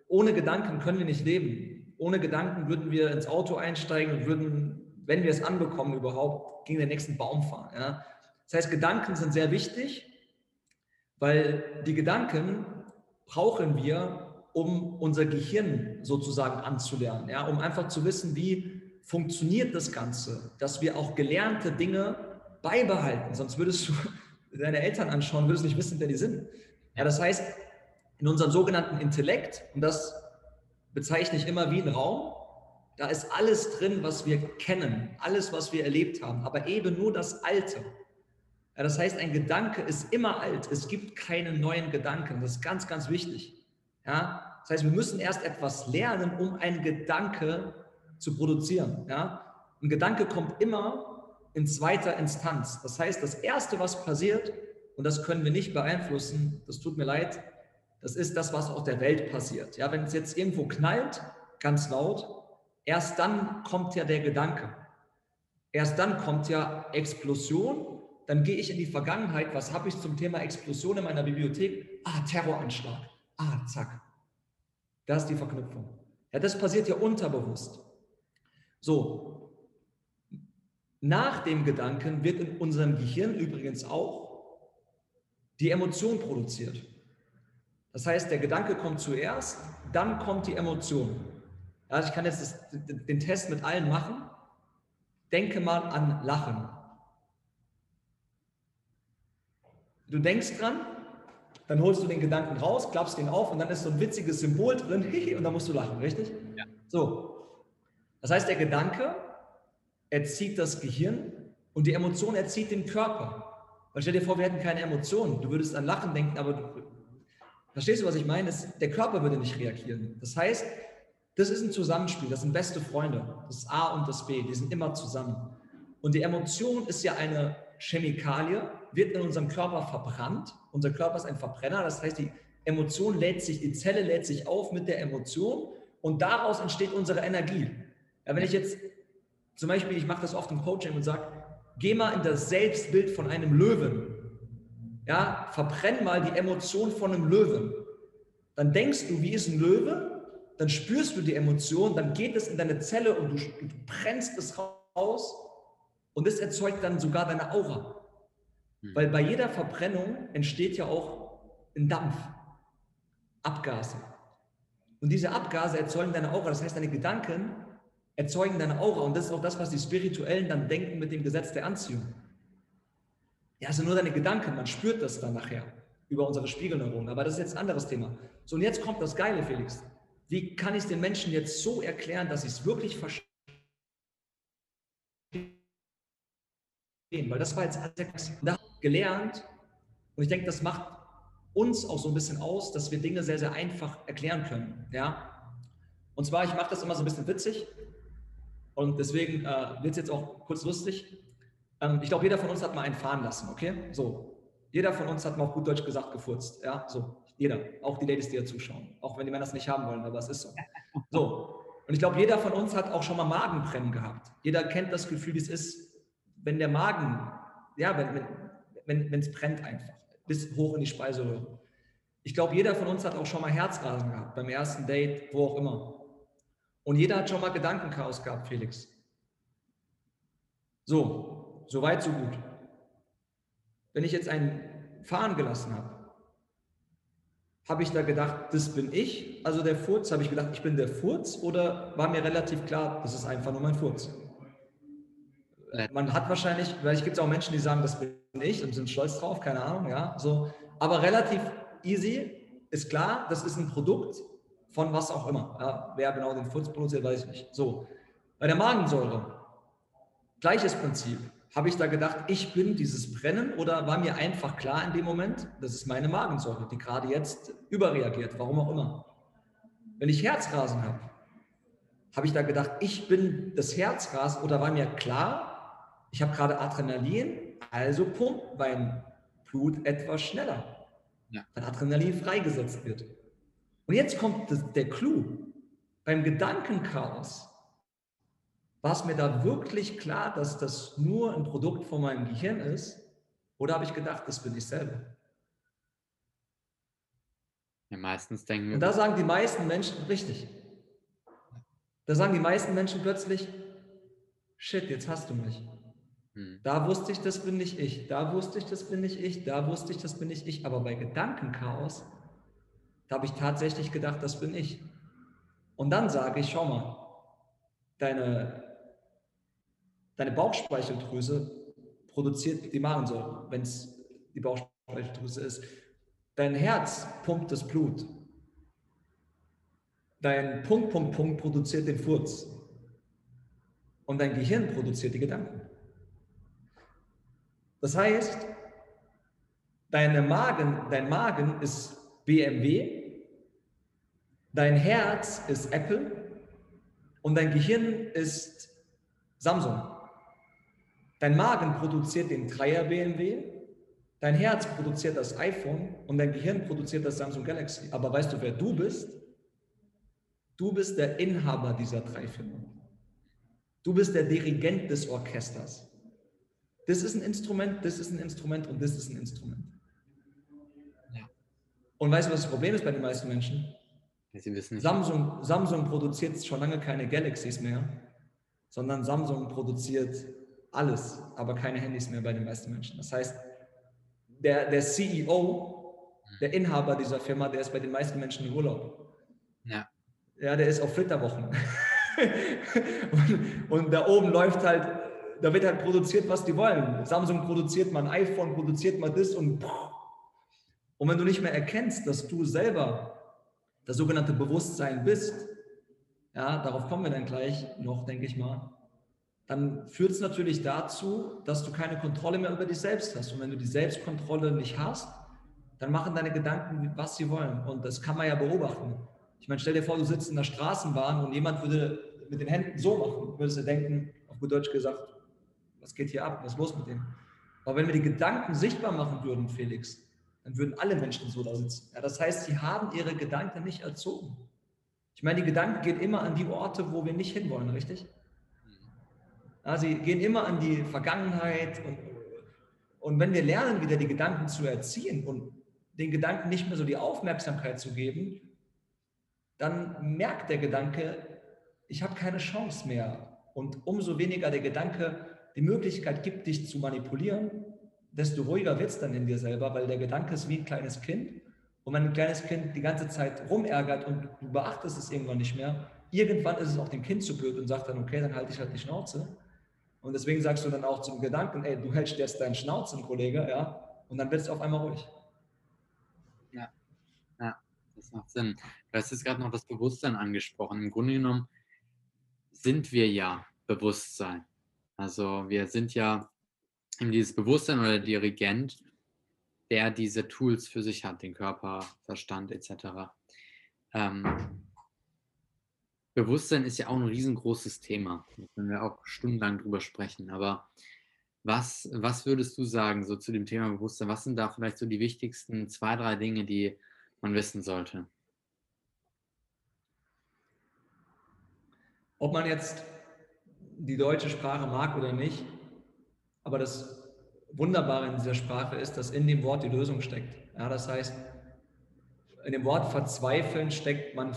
ohne Gedanken können wir nicht leben. Ohne Gedanken würden wir ins Auto einsteigen und würden, wenn wir es anbekommen überhaupt, gegen den nächsten Baum fahren. Ja. Das heißt, Gedanken sind sehr wichtig, weil die Gedanken brauchen wir, um unser Gehirn sozusagen anzulernen, ja, um einfach zu wissen, wie funktioniert das Ganze, dass wir auch gelernte Dinge beibehalten. Sonst würdest du deine Eltern anschauen, würdest nicht wissen, wer die sind. Ja, das heißt, in unserem sogenannten Intellekt, und das bezeichne ich immer wie einen Raum, da ist alles drin, was wir kennen, alles, was wir erlebt haben, aber eben nur das Alte. Ja, das heißt, ein Gedanke ist immer alt. Es gibt keine neuen Gedanken. Das ist ganz, ganz wichtig. Ja, das heißt, wir müssen erst etwas lernen, um einen Gedanke zu produzieren. Ja, ein Gedanke kommt immer in zweiter Instanz. Das heißt, das Erste, was passiert, und das können wir nicht beeinflussen, das tut mir leid, das ist das, was auf der Welt passiert. Ja, wenn es jetzt irgendwo knallt, ganz laut, erst dann kommt ja der Gedanke. Erst dann kommt ja Explosion. Dann gehe ich in die Vergangenheit. Was habe ich zum Thema Explosion in meiner Bibliothek? Ah, Terroranschlag. Ah, zack. Da ist die Verknüpfung. Ja, das passiert ja unterbewusst. So, nach dem Gedanken wird in unserem Gehirn übrigens auch die Emotion produziert. Das heißt, der Gedanke kommt zuerst, dann kommt die Emotion. Also ich kann jetzt das, den Test mit allen machen. Denke mal an Lachen. Du denkst dran, dann holst du den Gedanken raus, klappst den auf und dann ist so ein witziges Symbol drin und dann musst du lachen, richtig? Ja. So. Das heißt, der Gedanke erzieht das Gehirn und die Emotion erzieht den Körper. Weil stell dir vor, wir hätten keine Emotionen. Du würdest an Lachen denken, aber du, verstehst du, was ich meine? der Körper würde nicht reagieren. Das heißt, das ist ein Zusammenspiel, das sind beste Freunde. Das A und das B, die sind immer zusammen. Und die Emotion ist ja eine Chemikalie, wird in unserem Körper verbrannt. Unser Körper ist ein Verbrenner, das heißt, die Emotion lädt sich, die Zelle lädt sich auf mit der Emotion und daraus entsteht unsere Energie. Ja, wenn ich jetzt zum Beispiel, ich mache das oft im Coaching und sage, geh mal in das Selbstbild von einem Löwen. Ja, verbrenn mal die Emotion von einem Löwen. Dann denkst du, wie ist ein Löwe? Dann spürst du die Emotion, dann geht es in deine Zelle und du, du brennst es raus und es erzeugt dann sogar deine Aura. Mhm. Weil bei jeder Verbrennung entsteht ja auch ein Dampf, Abgase. Und diese Abgase erzeugen deine Aura, das heißt, deine Gedanken erzeugen deine Aura. Und das ist auch das, was die Spirituellen dann denken mit dem Gesetz der Anziehung. Ja, also nur deine Gedanken, man spürt das dann nachher über unsere Spiegelneuronen. Aber das ist jetzt ein anderes Thema. So, und jetzt kommt das Geile, Felix. Wie kann ich es den Menschen jetzt so erklären, dass sie es wirklich verstehen? Weil das war jetzt gelernt und ich denke, das macht uns auch so ein bisschen aus, dass wir Dinge sehr, sehr einfach erklären können. Ja? Und zwar, ich mache das immer so ein bisschen witzig und deswegen äh, wird es jetzt auch kurz lustig. Ähm, ich glaube, jeder von uns hat mal einen fahren lassen, okay? So. Jeder von uns hat mal auf gut Deutsch gesagt gefurzt. Ja, so. Jeder, auch die Ladies, die ja zuschauen. Auch wenn die Männer es nicht haben wollen, aber es ist so. So. Und ich glaube, jeder von uns hat auch schon mal Magenbrennen gehabt. Jeder kennt das Gefühl, wie es ist, wenn der Magen, ja, wenn wenn wenn es brennt einfach, bis hoch in die Speiseröhre. Ich glaube, jeder von uns hat auch schon mal Herzrasen gehabt, beim ersten Date, wo auch immer. Und jeder hat schon mal Gedankenchaos gehabt, Felix. So, so weit, so gut. Wenn ich jetzt einen fahren gelassen habe, habe ich da gedacht, das bin ich, also der Furz, habe ich gedacht, ich bin der Furz oder war mir relativ klar, das ist einfach nur mein Furz? Man hat wahrscheinlich, vielleicht gibt es auch Menschen, die sagen, das bin ich und sind stolz drauf, keine Ahnung, ja, so, aber relativ easy ist klar, das ist ein Produkt von was auch immer. Ja, wer genau den Furz produziert, weiß ich nicht. So, bei der Magensäure, gleiches Prinzip habe ich da gedacht, ich bin dieses Brennen oder war mir einfach klar in dem Moment, das ist meine Magensäure, die gerade jetzt überreagiert, warum auch immer. Wenn ich Herzrasen habe, habe ich da gedacht, ich bin das Herzrasen oder war mir klar, ich habe gerade Adrenalin, also pumpt mein Blut etwas schneller, ja. weil Adrenalin freigesetzt wird. Und jetzt kommt der Clou. Beim Gedankenchaos war es mir da wirklich klar, dass das nur ein Produkt von meinem Gehirn ist? Oder habe ich gedacht, das bin ich selber? Ja, meistens denken wir. Und da sagen die meisten Menschen, richtig. Da sagen die meisten Menschen plötzlich, shit, jetzt hast du mich. Hm. Da wusste ich, das bin nicht ich. Da wusste ich, das bin nicht ich. Da wusste ich, das bin nicht ich. Aber bei Gedankenchaos, da habe ich tatsächlich gedacht, das bin ich. Und dann sage ich, schau mal, deine Deine Bauchspeicheldrüse produziert die Magensäure. Wenn es die Bauchspeicheldrüse ist, dein Herz pumpt das Blut. Dein Punkt, Punkt, Punkt produziert den Furz. Und dein Gehirn produziert die Gedanken. Das heißt, deine Magen, dein Magen ist BMW, dein Herz ist Apple und dein Gehirn ist Samsung. Dein Magen produziert den Dreier BMW, dein Herz produziert das iPhone und dein Gehirn produziert das Samsung Galaxy. Aber weißt du, wer du bist? Du bist der Inhaber dieser drei Firmen. Du bist der Dirigent des Orchesters. Das ist ein Instrument, das ist ein Instrument und das ist ein Instrument. Ja. Und weißt du, was das Problem ist bei den meisten Menschen? Sie wissen. Samsung, Samsung produziert schon lange keine Galaxies mehr, sondern Samsung produziert alles, aber keine Handys mehr bei den meisten Menschen. Das heißt, der, der CEO, der Inhaber dieser Firma, der ist bei den meisten Menschen im Urlaub. Ja. Ja, der ist auf Flitterwochen. und, und da oben läuft halt, da wird halt produziert, was die wollen. Samsung produziert mal ein iPhone, produziert mal das und und wenn du nicht mehr erkennst, dass du selber das sogenannte Bewusstsein bist, ja, darauf kommen wir dann gleich noch, denke ich mal, dann führt es natürlich dazu, dass du keine Kontrolle mehr über dich selbst hast. Und wenn du die Selbstkontrolle nicht hast, dann machen deine Gedanken, was sie wollen. Und das kann man ja beobachten. Ich meine, stell dir vor, du sitzt in der Straßenbahn und jemand würde mit den Händen so machen, würdest du denken, auf gut Deutsch gesagt, was geht hier ab, was ist los mit dem? Aber wenn wir die Gedanken sichtbar machen würden, Felix, dann würden alle Menschen so da sitzen. Ja, das heißt, sie haben ihre Gedanken nicht erzogen. Ich meine, die Gedanken gehen immer an die Orte, wo wir nicht hinwollen, richtig? Ja, sie gehen immer an die Vergangenheit und, und wenn wir lernen, wieder die Gedanken zu erziehen und den Gedanken nicht mehr so die Aufmerksamkeit zu geben, dann merkt der Gedanke, ich habe keine Chance mehr. Und umso weniger der Gedanke die Möglichkeit gibt, dich zu manipulieren, desto ruhiger wird es dann in dir selber, weil der Gedanke ist wie ein kleines Kind. Und wenn ein kleines Kind die ganze Zeit rumärgert und du beachtest es irgendwann nicht mehr, irgendwann ist es auch dem Kind zu blöd und sagt dann, okay, dann halte ich halt die Schnauze. Und deswegen sagst du dann auch zum Gedanken, ey, du hältst jetzt deinen Schnauzen, Kollege, ja, und dann wird es auf einmal ruhig. Ja, ja, das macht Sinn. Du hast jetzt gerade noch das Bewusstsein angesprochen. Im Grunde genommen sind wir ja Bewusstsein. Also wir sind ja eben dieses Bewusstsein oder Dirigent, der diese Tools für sich hat, den Körper, Verstand etc. Ähm, Bewusstsein ist ja auch ein riesengroßes Thema. Da können wir auch stundenlang drüber sprechen. Aber was, was würdest du sagen so zu dem Thema Bewusstsein? Was sind da vielleicht so die wichtigsten zwei, drei Dinge, die man wissen sollte? Ob man jetzt die deutsche Sprache mag oder nicht, aber das Wunderbare in dieser Sprache ist, dass in dem Wort die Lösung steckt. Ja, das heißt, in dem Wort verzweifeln steckt, man,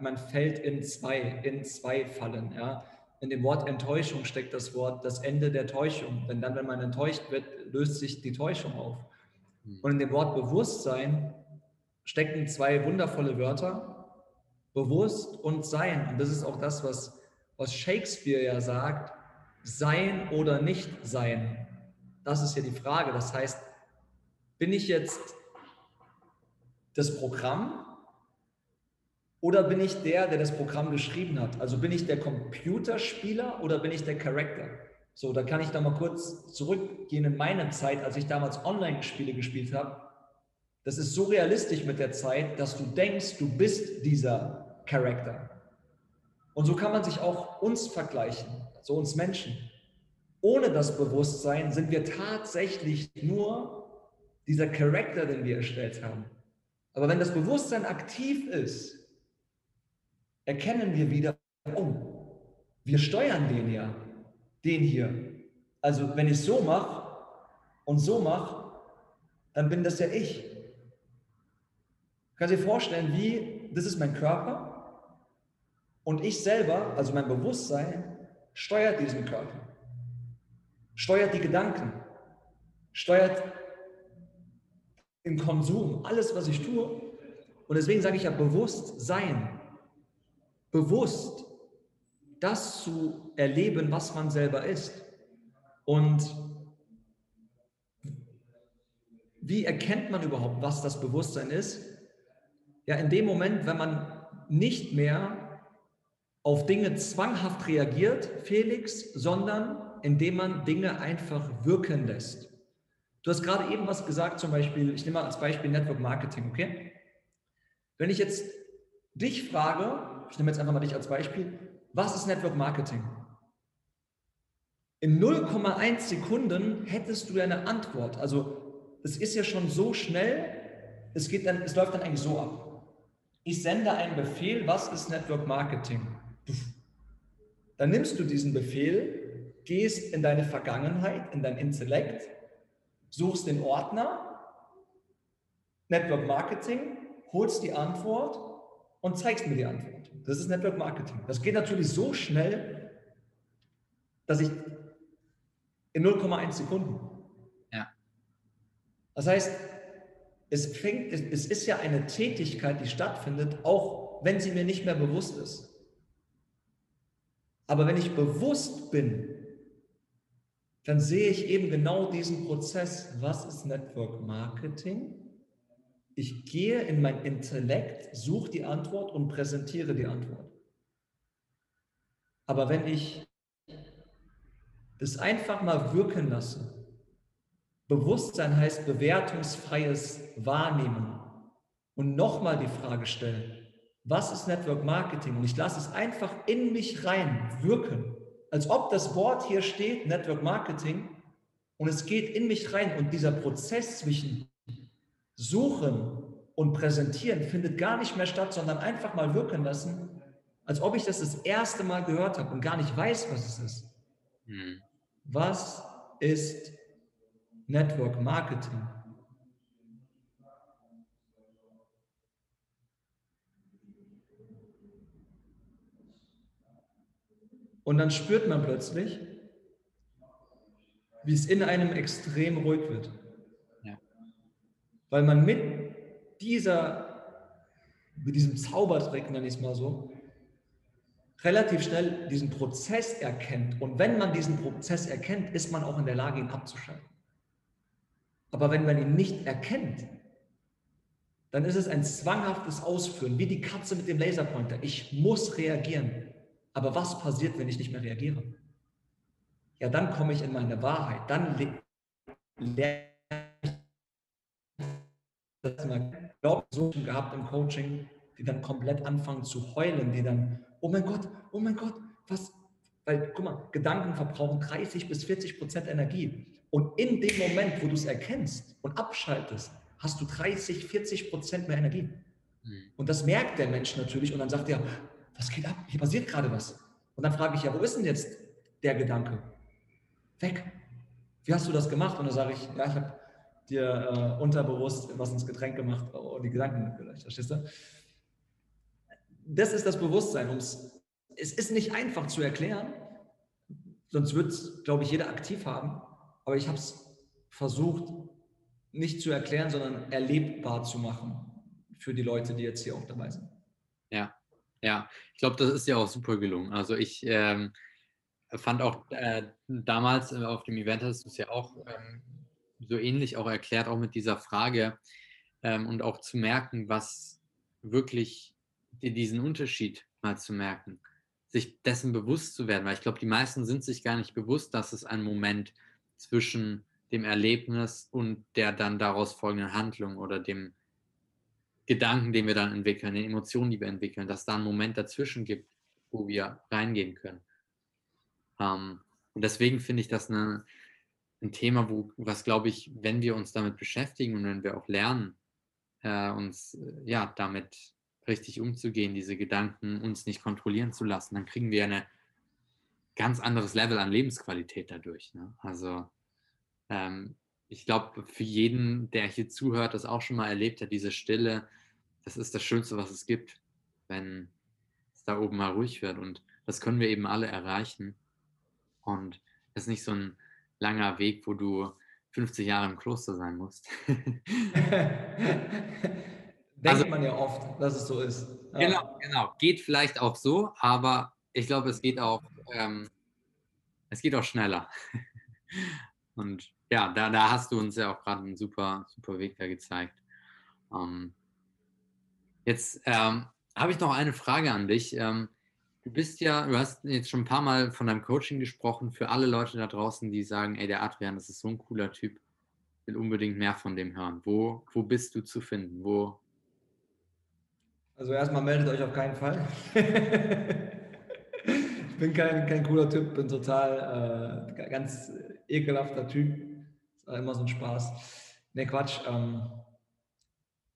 man fällt in zwei, in zwei Fallen. Ja. In dem Wort Enttäuschung steckt das Wort das Ende der Täuschung. Denn dann, wenn man enttäuscht wird, löst sich die Täuschung auf. Hm. Und in dem Wort Bewusstsein stecken zwei wundervolle Wörter, bewusst und sein. Und das ist auch das, was, was Shakespeare ja sagt, sein oder nicht sein. Das ist ja die Frage. Das heißt, bin ich jetzt das Programm oder bin ich der, der das Programm geschrieben hat? Also bin ich der Computerspieler oder bin ich der Charakter? So, da kann ich da mal kurz zurückgehen in meine Zeit, als ich damals Online-Spiele gespielt habe. Das ist so realistisch mit der Zeit, dass du denkst, du bist dieser Charakter. Und so kann man sich auch uns vergleichen, so uns Menschen. Ohne das Bewusstsein sind wir tatsächlich nur dieser Charakter, den wir erstellt haben. Aber wenn das Bewusstsein aktiv ist, erkennen wir wieder, oh, wir steuern den ja, den hier. Also wenn ich so mache und so mache, dann bin das ja ich. Kannst du dir vorstellen, wie, das ist mein Körper und ich selber, also mein Bewusstsein, steuert diesen Körper, steuert die Gedanken, steuert im Konsum, alles, was ich tue. Und deswegen sage ich ja bewusst sein. Bewusst das zu erleben, was man selber ist. Und wie erkennt man überhaupt, was das Bewusstsein ist? Ja, in dem Moment, wenn man nicht mehr auf Dinge zwanghaft reagiert, Felix, sondern indem man Dinge einfach wirken lässt. Du hast gerade eben was gesagt, zum Beispiel, ich nehme mal als Beispiel Network Marketing, okay? Wenn ich jetzt dich frage, ich nehme jetzt einfach mal dich als Beispiel, was ist Network Marketing? In 0,1 Sekunden hättest du eine Antwort. Also es ist ja schon so schnell, es, geht dann, es läuft dann eigentlich so ab. Ich sende einen Befehl, was ist Network Marketing? Dann nimmst du diesen Befehl, gehst in deine Vergangenheit, in dein Intellekt, suchst den Ordner, Network Marketing, holst die Antwort und zeigst mir die Antwort. Das ist Network Marketing. Das geht natürlich so schnell, dass ich in 0,1 Sekunden. Ja. Das heißt, es, fängt, es ist ja eine Tätigkeit, die stattfindet, auch wenn sie mir nicht mehr bewusst ist. Aber wenn ich bewusst bin, dann sehe ich eben genau diesen Prozess. Was ist Network Marketing? Ich gehe in mein Intellekt, suche die Antwort und präsentiere die Antwort. Aber wenn ich das einfach mal wirken lasse, Bewusstsein heißt bewertungsfreies Wahrnehmen und nochmal die Frage stellen, was ist Network Marketing? Und ich lasse es einfach in mich rein wirken, als ob das Wort hier steht, Network Marketing, und es geht in mich rein und dieser Prozess zwischen Suchen und Präsentieren findet gar nicht mehr statt, sondern einfach mal wirken lassen, als ob ich das das erste Mal gehört habe und gar nicht weiß, was es ist. Hm. Was ist Network Marketing? Und dann spürt man plötzlich, wie es in einem extrem ruhig wird. Ja. Weil man mit dieser, mit diesem Zaubertrick, nenne ich es mal so, relativ schnell diesen Prozess erkennt. Und wenn man diesen Prozess erkennt, ist man auch in der Lage, ihn abzuschalten. Aber wenn man ihn nicht erkennt, dann ist es ein zwanghaftes Ausführen, wie die Katze mit dem Laserpointer. Ich muss reagieren. Aber was passiert, wenn ich nicht mehr reagiere? Ja, dann komme ich in meine Wahrheit. Dann lerne ich das mal so gehabt im Coaching, die dann komplett anfangen zu heulen, die dann, oh mein Gott, oh mein Gott, was? Weil, guck mal, Gedanken verbrauchen 30 bis 40 Prozent Energie. Und in dem Moment, wo du es erkennst und abschaltest, hast du 30, 40 Prozent mehr Energie. Hm. Und das merkt der Mensch natürlich und dann sagt er, was geht ab? Hier passiert gerade was. Und dann frage ich ja, wo ist denn jetzt der Gedanke? Weg. Wie hast du das gemacht? Und dann sage ich, ja, ich habe dir äh, unterbewusst was ins Getränk gemacht und die Gedanken vielleicht, verstehst du? Das ist das Bewusstsein. Um's, es ist nicht einfach zu erklären, sonst wird es, glaube ich, jeder aktiv haben. Aber ich habe es versucht, nicht zu erklären, sondern erlebbar zu machen für die Leute, die jetzt hier auch dabei sind. Ja, ja, ich glaube, das ist ja auch super gelungen. Also ich ähm, fand auch äh, damals äh, auf dem Event hast du es ja auch ähm, so ähnlich auch erklärt, auch mit dieser Frage ähm, und auch zu merken, was wirklich diesen Unterschied mal zu merken, sich dessen bewusst zu werden, weil ich glaube, die meisten sind sich gar nicht bewusst, dass es einen Moment zwischen dem Erlebnis und der dann daraus folgenden Handlung oder dem Gedanken, den wir dann entwickeln, den Emotionen, die wir entwickeln, dass da einen Moment dazwischen gibt, wo wir reingehen können. Ähm, und deswegen finde ich das eine, ein Thema, wo, was glaube ich, wenn wir uns damit beschäftigen und wenn wir auch lernen, äh, uns äh, ja damit richtig umzugehen, diese Gedanken uns nicht kontrollieren zu lassen, dann kriegen wir ein ganz anderes Level an Lebensqualität dadurch. Ne? Also ähm, ich glaube, für jeden, der hier zuhört, das auch schon mal erlebt hat, diese Stille, das ist das Schönste, was es gibt, wenn es da oben mal ruhig wird. Und das können wir eben alle erreichen. Und es ist nicht so ein langer Weg, wo du 50 Jahre im Kloster sein musst. Denkt also, man ja oft, dass es so ist. Genau, genau. Geht vielleicht auch so, aber ich glaube, es geht auch, ähm, es geht auch schneller. Und ja, da, da hast du uns ja auch gerade einen super, super Weg da gezeigt. Ähm, jetzt ähm, habe ich noch eine Frage an dich. Ähm, du bist ja, du hast jetzt schon ein paar Mal von deinem Coaching gesprochen, für alle Leute da draußen, die sagen, ey, der Adrian, das ist so ein cooler Typ, will unbedingt mehr von dem hören. Wo, wo bist du zu finden? Wo? Also erstmal meldet euch auf keinen Fall. ich bin kein, kein cooler Typ, bin total äh, ganz ekelhafter Typ. Ist immer so ein Spaß. Ne, Quatsch. Ähm,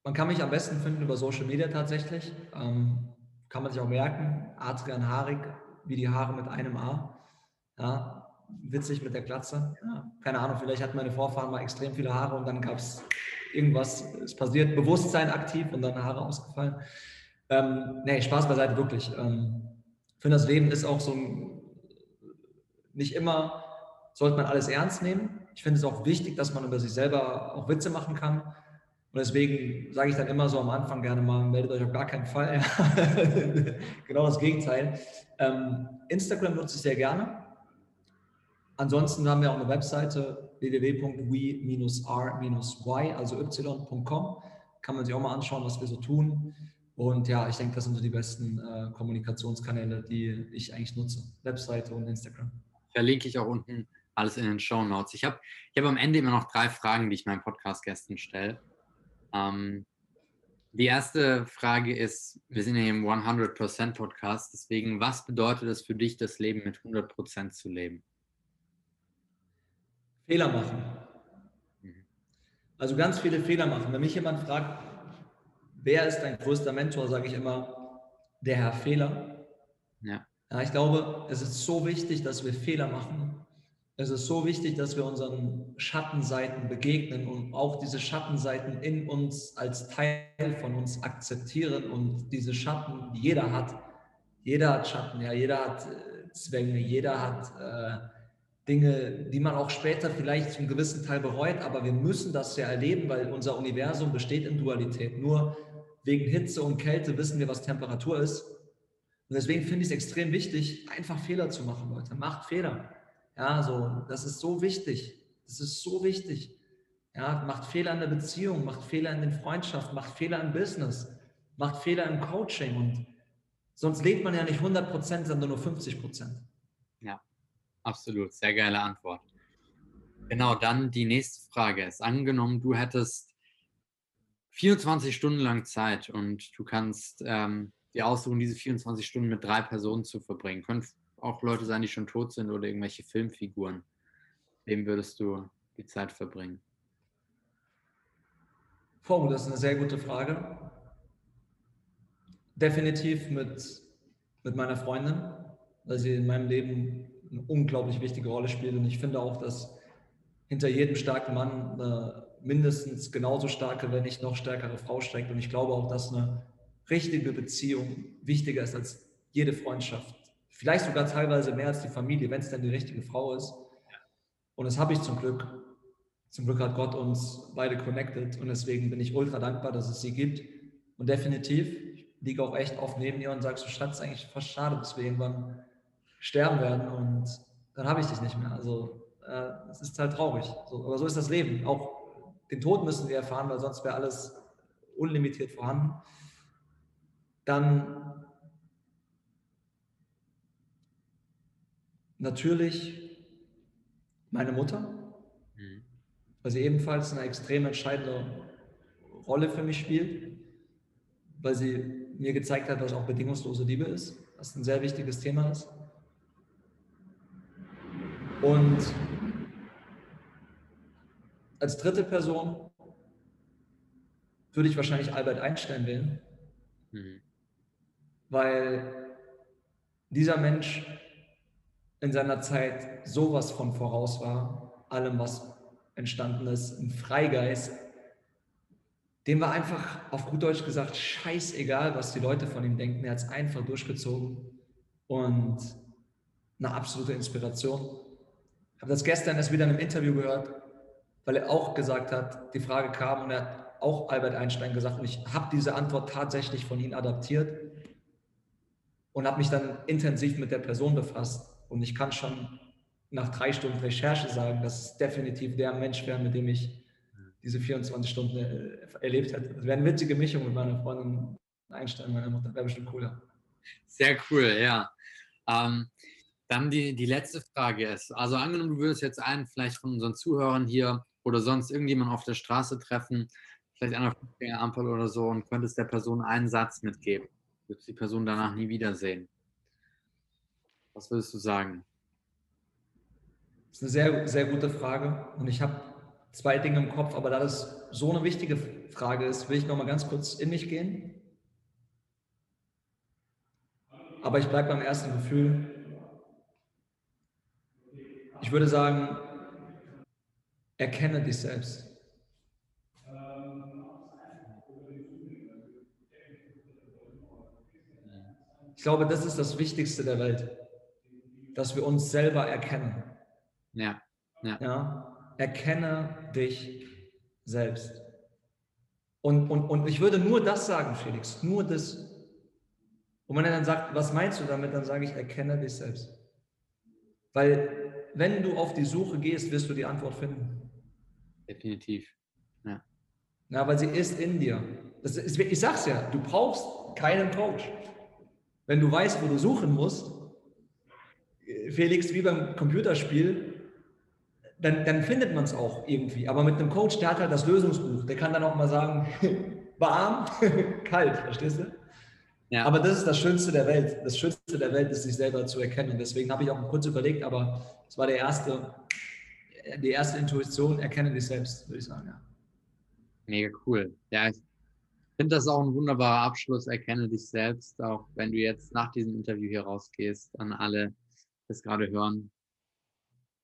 man kann mich am besten finden über Social Media tatsächlich. Ähm, kann man sich auch merken. Adrian Haarig, wie die Haare mit einem A. Ja, witzig mit der Glatze. Ja, keine Ahnung, vielleicht hatten meine Vorfahren mal extrem viele Haare und dann gab es irgendwas, es passiert, Bewusstsein aktiv und dann Haare ausgefallen. Ähm, nee, Spaß beiseite, wirklich. Ähm, finde, das Leben ist auch so ein, nicht immer sollte man alles ernst nehmen. Ich finde es auch wichtig, dass man über sich selber auch Witze machen kann. Und deswegen sage ich dann immer so am Anfang gerne mal, meldet euch auf gar keinen Fall. genau das Gegenteil. Ähm, Instagram nutze ich sehr gerne. Ansonsten haben wir auch eine Webseite www.we-r-y, also y.com. Kann man sich auch mal anschauen, was wir so tun. Und ja, ich denke, das sind so die besten äh, Kommunikationskanäle, die ich eigentlich nutze. Webseite und Instagram. Verlinke ich auch unten alles in den Show Notes. Ich habe ich hab am Ende immer noch drei Fragen, die ich meinen Podcast-Gästen stelle. Ähm, die erste Frage ist, wir sind ja im 100% Podcast, deswegen, was bedeutet es für dich, das Leben mit 100% zu leben? Fehler machen. Mhm. Also ganz viele Fehler machen. Wenn mich jemand fragt, wer ist dein größter Mentor, sage ich immer, der Herr Fehler. Ja. ja. Ich glaube, es ist so wichtig, dass wir Fehler machen. Es ist so wichtig, dass wir unseren Schattenseiten begegnen und auch diese Schattenseiten in uns als Teil von uns akzeptieren und diese Schatten, die jeder hat, jeder hat Schatten, ja, jeder hat äh, Zwänge, jeder hat äh, Dinge, die man auch später vielleicht zum gewissen Teil bereut, aber wir müssen das ja erleben, weil unser Universum besteht in Dualität. Nur wegen Hitze und Kälte wissen wir, was Temperatur ist. Und deswegen finde ich es extrem wichtig, einfach Fehler zu machen, Leute. Macht Fehler. Ja, so, das ist so wichtig. Das ist so wichtig. Ja, macht Fehler in der Beziehung, macht Fehler in den Freundschaften, macht Fehler im Business, macht Fehler im Coaching und sonst lebt man ja nicht 100 Prozent, sondern nur 50 Prozent. Ja, absolut. Sehr geile Antwort. Genau, dann die nächste Frage ist angenommen, du hättest 24 Stunden lang Zeit und du kannst ähm, dir aussuchen, diese 24 Stunden mit drei Personen zu verbringen. Können auch Leute sein, die schon tot sind oder irgendwelche Filmfiguren. Wem würdest du die Zeit verbringen? Oh, das ist eine sehr gute Frage. Definitiv mit, mit meiner Freundin, weil sie in meinem Leben eine unglaublich wichtige Rolle spielt. Und ich finde auch, dass hinter jedem starken Mann eine mindestens genauso starke, wenn nicht noch stärkere Frau steckt. Und ich glaube auch, dass eine richtige Beziehung wichtiger ist als jede Freundschaft. Vielleicht sogar teilweise mehr als die Familie, wenn es denn die richtige Frau ist. Und das habe ich zum Glück. Zum Glück hat Gott uns beide connected und deswegen bin ich ultra dankbar, dass es sie gibt. Und definitiv, ich liege auch echt oft neben ihr und sage so, Schatz, eigentlich fast schade, dass wir irgendwann sterben werden und dann habe ich dich nicht mehr. Also äh, es ist halt traurig. So, aber so ist das Leben. Auch den Tod müssen wir erfahren, weil sonst wäre alles unlimitiert vorhanden. Dann natürlich meine Mutter, mhm. weil sie ebenfalls eine extrem entscheidende Rolle für mich spielt, weil sie mir gezeigt hat, was auch bedingungslose Liebe ist, was ein sehr wichtiges Thema ist. Und als dritte Person würde ich wahrscheinlich Albert Einstein wählen, mhm. weil dieser Mensch in seiner Zeit sowas von voraus war, allem, was entstanden ist, ein Freigeist, dem war einfach auf gut Deutsch gesagt scheißegal, was die Leute von ihm denken. Er hat es einfach durchgezogen und eine absolute Inspiration. Ich habe das gestern erst wieder in einem Interview gehört weil er auch gesagt hat, die Frage kam und er hat auch Albert Einstein gesagt und ich habe diese Antwort tatsächlich von ihm adaptiert und habe mich dann intensiv mit der Person befasst und ich kann schon nach drei Stunden Recherche sagen, dass es definitiv der Mensch wäre, mit dem ich diese 24 Stunden äh, erlebt hätte. Das wäre eine witzige Mischung mit meiner Freundin Einstein, meiner Mutter. Wäre bestimmt cooler. Sehr cool, ja. Ähm, dann die, die letzte Frage ist, also angenommen, du würdest jetzt einen vielleicht von unseren Zuhörern hier oder sonst irgendjemand auf der der treffen, vielleicht an der Fußgängerampel oder so und könntest der Person einen Satz mitgeben. Würdest die Person danach nie wiedersehen. Was würdest du sagen? Das ist eine sehr, sehr gute Frage. Und ich habe zwei Dinge im Kopf, aber da das so eine wichtige Frage ist, will ich noch mal ganz kurz in mich gehen. Aber ich bleibe beim ersten Gefühl. Ich würde sagen, erkenne dich selbst. Ich glaube, das ist das Wichtigste der Welt, dass wir uns selber erkennen. Ja. ja. ja erkenne dich selbst. Und, und, und ich würde nur das sagen, Felix, nur das. Und wenn er dann sagt, was meinst du damit, dann sage ich, erkenne dich selbst. Weil wenn du auf die Suche gehst, wirst du die Antwort finden. Definitiv. Ja. Na, weil sie ist in dir. Das ist, ich sag's ja, du brauchst keinen Coach. Wenn du weißt, wo du suchen musst, Felix, wie beim Computerspiel, dann, dann findet man es auch irgendwie. Aber mit einem Coach, der hat halt das Lösungsbuch. Der kann dann auch mal sagen, warm, kalt, verstehst du? Ja. Aber das ist das Schönste der Welt. Das Schönste der Welt ist, sich selber zu erkennen. Und deswegen habe ich auch kurz überlegt, aber es war der erste, die erste Intuition, erkenne dich selbst, würde ich sagen, ja. Mega cool. Ja, ich finde das auch ein wunderbarer Abschluss. Erkenne dich selbst, auch wenn du jetzt nach diesem Interview hier rausgehst, an alle, das gerade hören.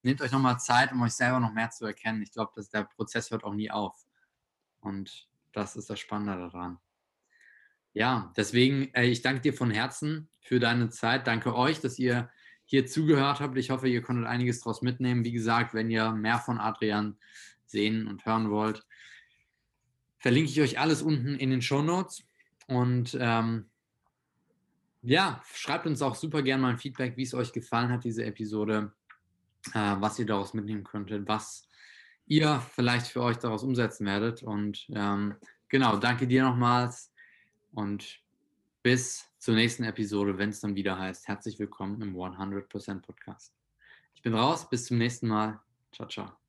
Nehmt euch nochmal Zeit, um euch selber noch mehr zu erkennen. Ich glaube, dass der Prozess hört auch nie auf. Und das ist das Spannende daran. Ja, deswegen, äh, ich danke dir von Herzen für deine Zeit. Danke euch, dass ihr hier zugehört habt. Ich hoffe, ihr konntet einiges daraus mitnehmen. Wie gesagt, wenn ihr mehr von Adrian sehen und hören wollt, verlinke ich euch alles unten in den Show Notes. Und ähm, ja, schreibt uns auch super gerne mal ein Feedback, wie es euch gefallen hat, diese Episode, äh, was ihr daraus mitnehmen könntet, was ihr vielleicht für euch daraus umsetzen werdet. Und ähm, genau, danke dir nochmals und bis zur nächsten Episode, wenn es dann wieder heißt, herzlich willkommen im 100% Podcast. Ich bin raus, bis zum nächsten Mal. Ciao, ciao.